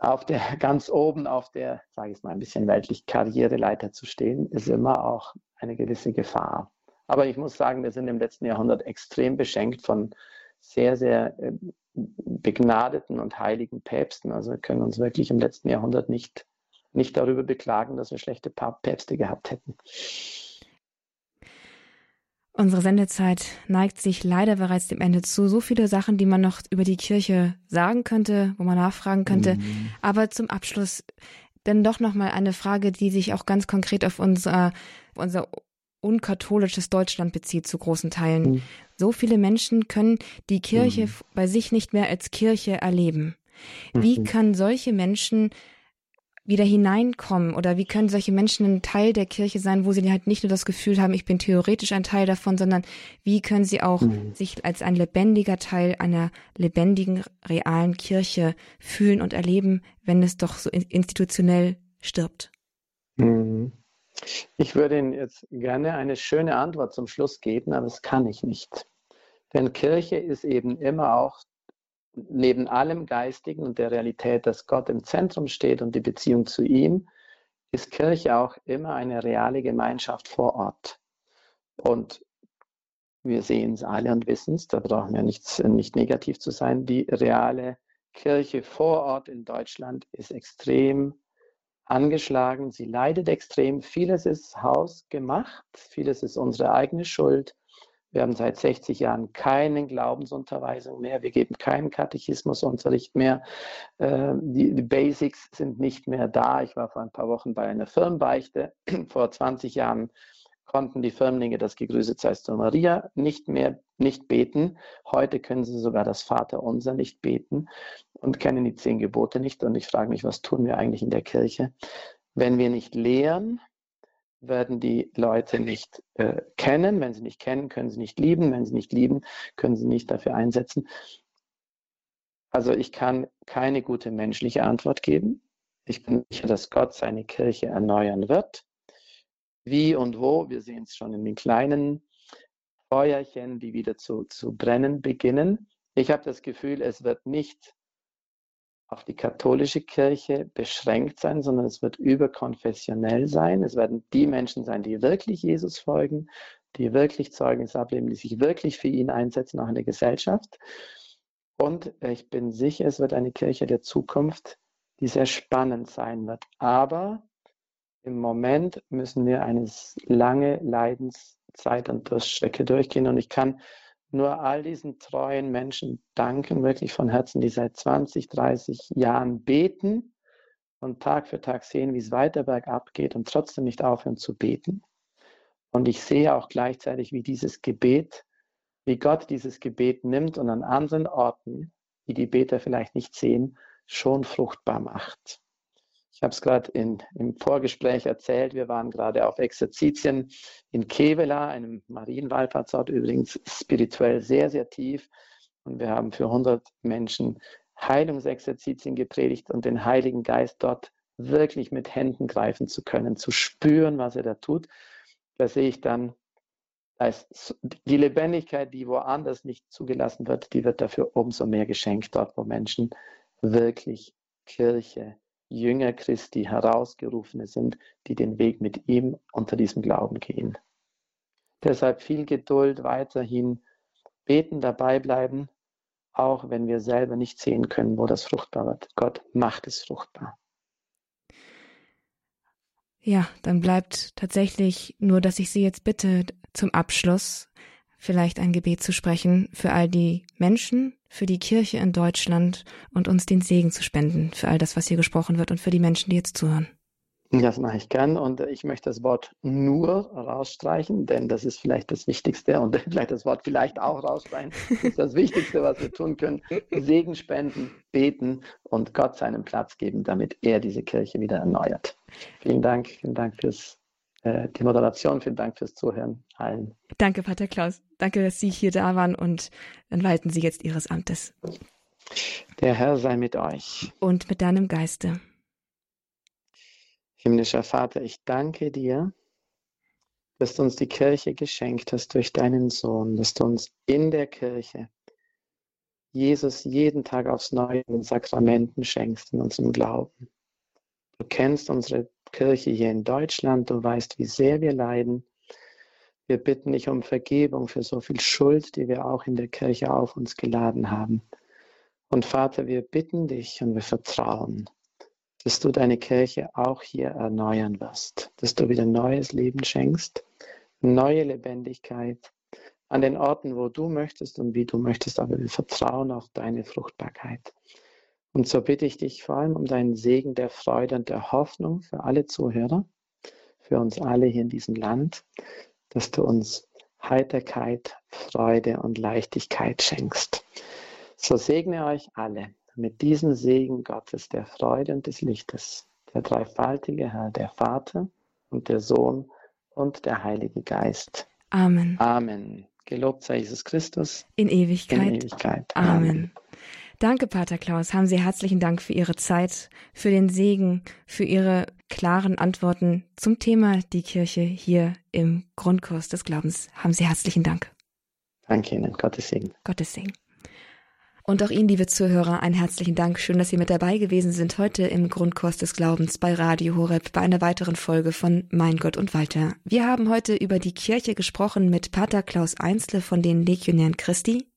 auf der ganz oben auf der, sage ich mal, ein bisschen weltlich Karriereleiter zu stehen, ist immer auch eine gewisse Gefahr. Aber ich muss sagen, wir sind im letzten Jahrhundert extrem beschenkt von sehr, sehr äh, begnadeten und heiligen Päpsten. Also wir können uns wirklich im letzten Jahrhundert nicht, nicht darüber beklagen, dass wir schlechte Päpste gehabt hätten. Unsere Sendezeit neigt sich leider bereits dem Ende zu. So viele Sachen, die man noch über die Kirche sagen könnte, wo man nachfragen könnte. Mhm. Aber zum Abschluss dann doch noch mal eine Frage, die sich auch ganz konkret auf unser, unser unkatholisches Deutschland bezieht zu großen Teilen. Mhm. So viele Menschen können die Kirche mhm. bei sich nicht mehr als Kirche erleben. Wie mhm. können solche Menschen wieder hineinkommen oder wie können solche Menschen ein Teil der Kirche sein, wo sie halt nicht nur das Gefühl haben, ich bin theoretisch ein Teil davon, sondern wie können sie auch mhm. sich als ein lebendiger Teil einer lebendigen, realen Kirche fühlen und erleben, wenn es doch so institutionell stirbt? Mhm. Ich würde Ihnen jetzt gerne eine schöne Antwort zum Schluss geben, aber das kann ich nicht. Denn Kirche ist eben immer auch neben allem Geistigen und der Realität, dass Gott im Zentrum steht und die Beziehung zu ihm, ist Kirche auch immer eine reale Gemeinschaft vor Ort. Und wir sehen es alle und wissen es, da brauchen wir nichts, nicht negativ zu sein. Die reale Kirche vor Ort in Deutschland ist extrem angeschlagen, sie leidet extrem. Vieles ist hausgemacht, vieles ist unsere eigene Schuld. Wir haben seit 60 Jahren keine Glaubensunterweisung mehr. Wir geben keinen Katechismusunterricht mehr. Äh, die, die, Basics sind nicht mehr da. Ich war vor ein paar Wochen bei einer Firmenbeichte. Vor 20 Jahren konnten die Firmlinge das Gegrüßet seist du Maria nicht mehr nicht beten. Heute können sie sogar das Vaterunser nicht beten und kennen die zehn Gebote nicht. Und ich frage mich, was tun wir eigentlich in der Kirche? Wenn wir nicht lehren, werden die Leute nicht äh, kennen. Wenn sie nicht kennen, können sie nicht lieben. Wenn sie nicht lieben, können sie nicht dafür einsetzen. Also ich kann keine gute menschliche Antwort geben. Ich bin sicher, dass Gott seine Kirche erneuern wird. Wie und wo, wir sehen es schon in den kleinen Feuerchen, die wieder zu, zu brennen beginnen. Ich habe das Gefühl, es wird nicht auf die katholische Kirche beschränkt sein, sondern es wird überkonfessionell sein. Es werden die Menschen sein, die wirklich Jesus folgen, die wirklich Zeugnis ableben, die sich wirklich für ihn einsetzen, auch in der Gesellschaft. Und ich bin sicher, es wird eine Kirche der Zukunft, die sehr spannend sein wird. Aber im Moment müssen wir eine lange Leidenszeit und Durststrecke durchgehen. Und ich kann nur all diesen treuen Menschen danken, wirklich von Herzen, die seit 20, 30 Jahren beten und Tag für Tag sehen, wie es weiter bergab geht und trotzdem nicht aufhören zu beten. Und ich sehe auch gleichzeitig, wie dieses Gebet, wie Gott dieses Gebet nimmt und an anderen Orten, die die Beter vielleicht nicht sehen, schon fruchtbar macht. Ich habe es gerade im Vorgespräch erzählt. Wir waren gerade auf Exerzitien in Kevela, einem Marienwallfahrtsort, übrigens spirituell sehr, sehr tief. Und wir haben für 100 Menschen Heilungsexerzitien gepredigt und den Heiligen Geist dort wirklich mit Händen greifen zu können, zu spüren, was er da tut. Da sehe ich dann, als die Lebendigkeit, die woanders nicht zugelassen wird, die wird dafür umso mehr geschenkt dort, wo Menschen wirklich Kirche Jünger Christi, Herausgerufene sind, die den Weg mit ihm unter diesem Glauben gehen. Deshalb viel Geduld, weiterhin beten, dabei bleiben, auch wenn wir selber nicht sehen können, wo das fruchtbar wird. Gott macht es fruchtbar. Ja, dann bleibt tatsächlich nur, dass ich Sie jetzt bitte zum Abschluss vielleicht ein Gebet zu sprechen für all die Menschen, für die Kirche in Deutschland und uns den Segen zu spenden für all das, was hier gesprochen wird und für die Menschen, die jetzt zuhören. Das mache ich gern und ich möchte das Wort nur rausstreichen, denn das ist vielleicht das Wichtigste und vielleicht das Wort vielleicht auch rausstreichen. Das ist das Wichtigste, was wir tun können. Segen spenden, beten und Gott seinen Platz geben, damit er diese Kirche wieder erneuert. Vielen Dank, vielen Dank fürs äh, die Moderation. Vielen Dank fürs Zuhören allen. Danke, Pater Klaus. Danke, dass Sie hier da waren und dann walten Sie jetzt Ihres Amtes. Der Herr sei mit euch. Und mit deinem Geiste. Himmlischer Vater, ich danke dir, dass du uns die Kirche geschenkt hast durch deinen Sohn, dass du uns in der Kirche Jesus jeden Tag aufs Neue in den Sakramenten schenkst, in unserem Glauben. Du kennst unsere Kirche hier in Deutschland, du weißt, wie sehr wir leiden. Wir bitten dich um Vergebung für so viel Schuld, die wir auch in der Kirche auf uns geladen haben. Und Vater, wir bitten dich und wir vertrauen, dass du deine Kirche auch hier erneuern wirst, dass du wieder neues Leben schenkst, neue Lebendigkeit an den Orten, wo du möchtest und wie du möchtest, aber wir vertrauen auf deine Fruchtbarkeit. Und so bitte ich dich vor allem um deinen Segen der Freude und der Hoffnung für alle Zuhörer, für uns alle hier in diesem Land, dass du uns Heiterkeit, Freude und Leichtigkeit schenkst. So segne euch alle mit diesem Segen Gottes, der Freude und des Lichtes, der dreifaltige Herr, der Vater und der Sohn und der Heilige Geist. Amen. Amen. Gelobt sei Jesus Christus. In Ewigkeit. In Ewigkeit. Amen. Amen. Danke, Pater Klaus. Haben Sie herzlichen Dank für Ihre Zeit, für den Segen, für Ihre klaren Antworten zum Thema die Kirche hier im Grundkurs des Glaubens. Haben Sie herzlichen Dank. Danke Ihnen. Gottes Segen. Gottes Segen. Und auch Ihnen, liebe Zuhörer, einen herzlichen Dank. Schön, dass Sie mit dabei gewesen sind heute im Grundkurs des Glaubens bei Radio Horeb bei einer weiteren Folge von Mein Gott und Walter. Wir haben heute über die Kirche gesprochen mit Pater Klaus Einzle von den Legionären Christi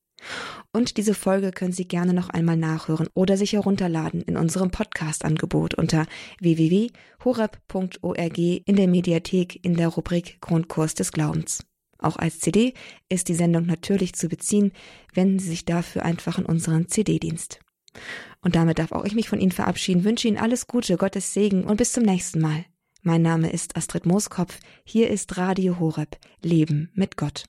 und diese Folge können Sie gerne noch einmal nachhören oder sich herunterladen in unserem Podcast-Angebot unter www.horeb.org in der Mediathek in der Rubrik Grundkurs des Glaubens. Auch als CD ist die Sendung natürlich zu beziehen. Wenden Sie sich dafür einfach in unseren CD-Dienst. Und damit darf auch ich mich von Ihnen verabschieden, wünsche Ihnen alles Gute, Gottes Segen und bis zum nächsten Mal. Mein Name ist Astrid Mooskopf. Hier ist Radio Horeb. Leben mit Gott.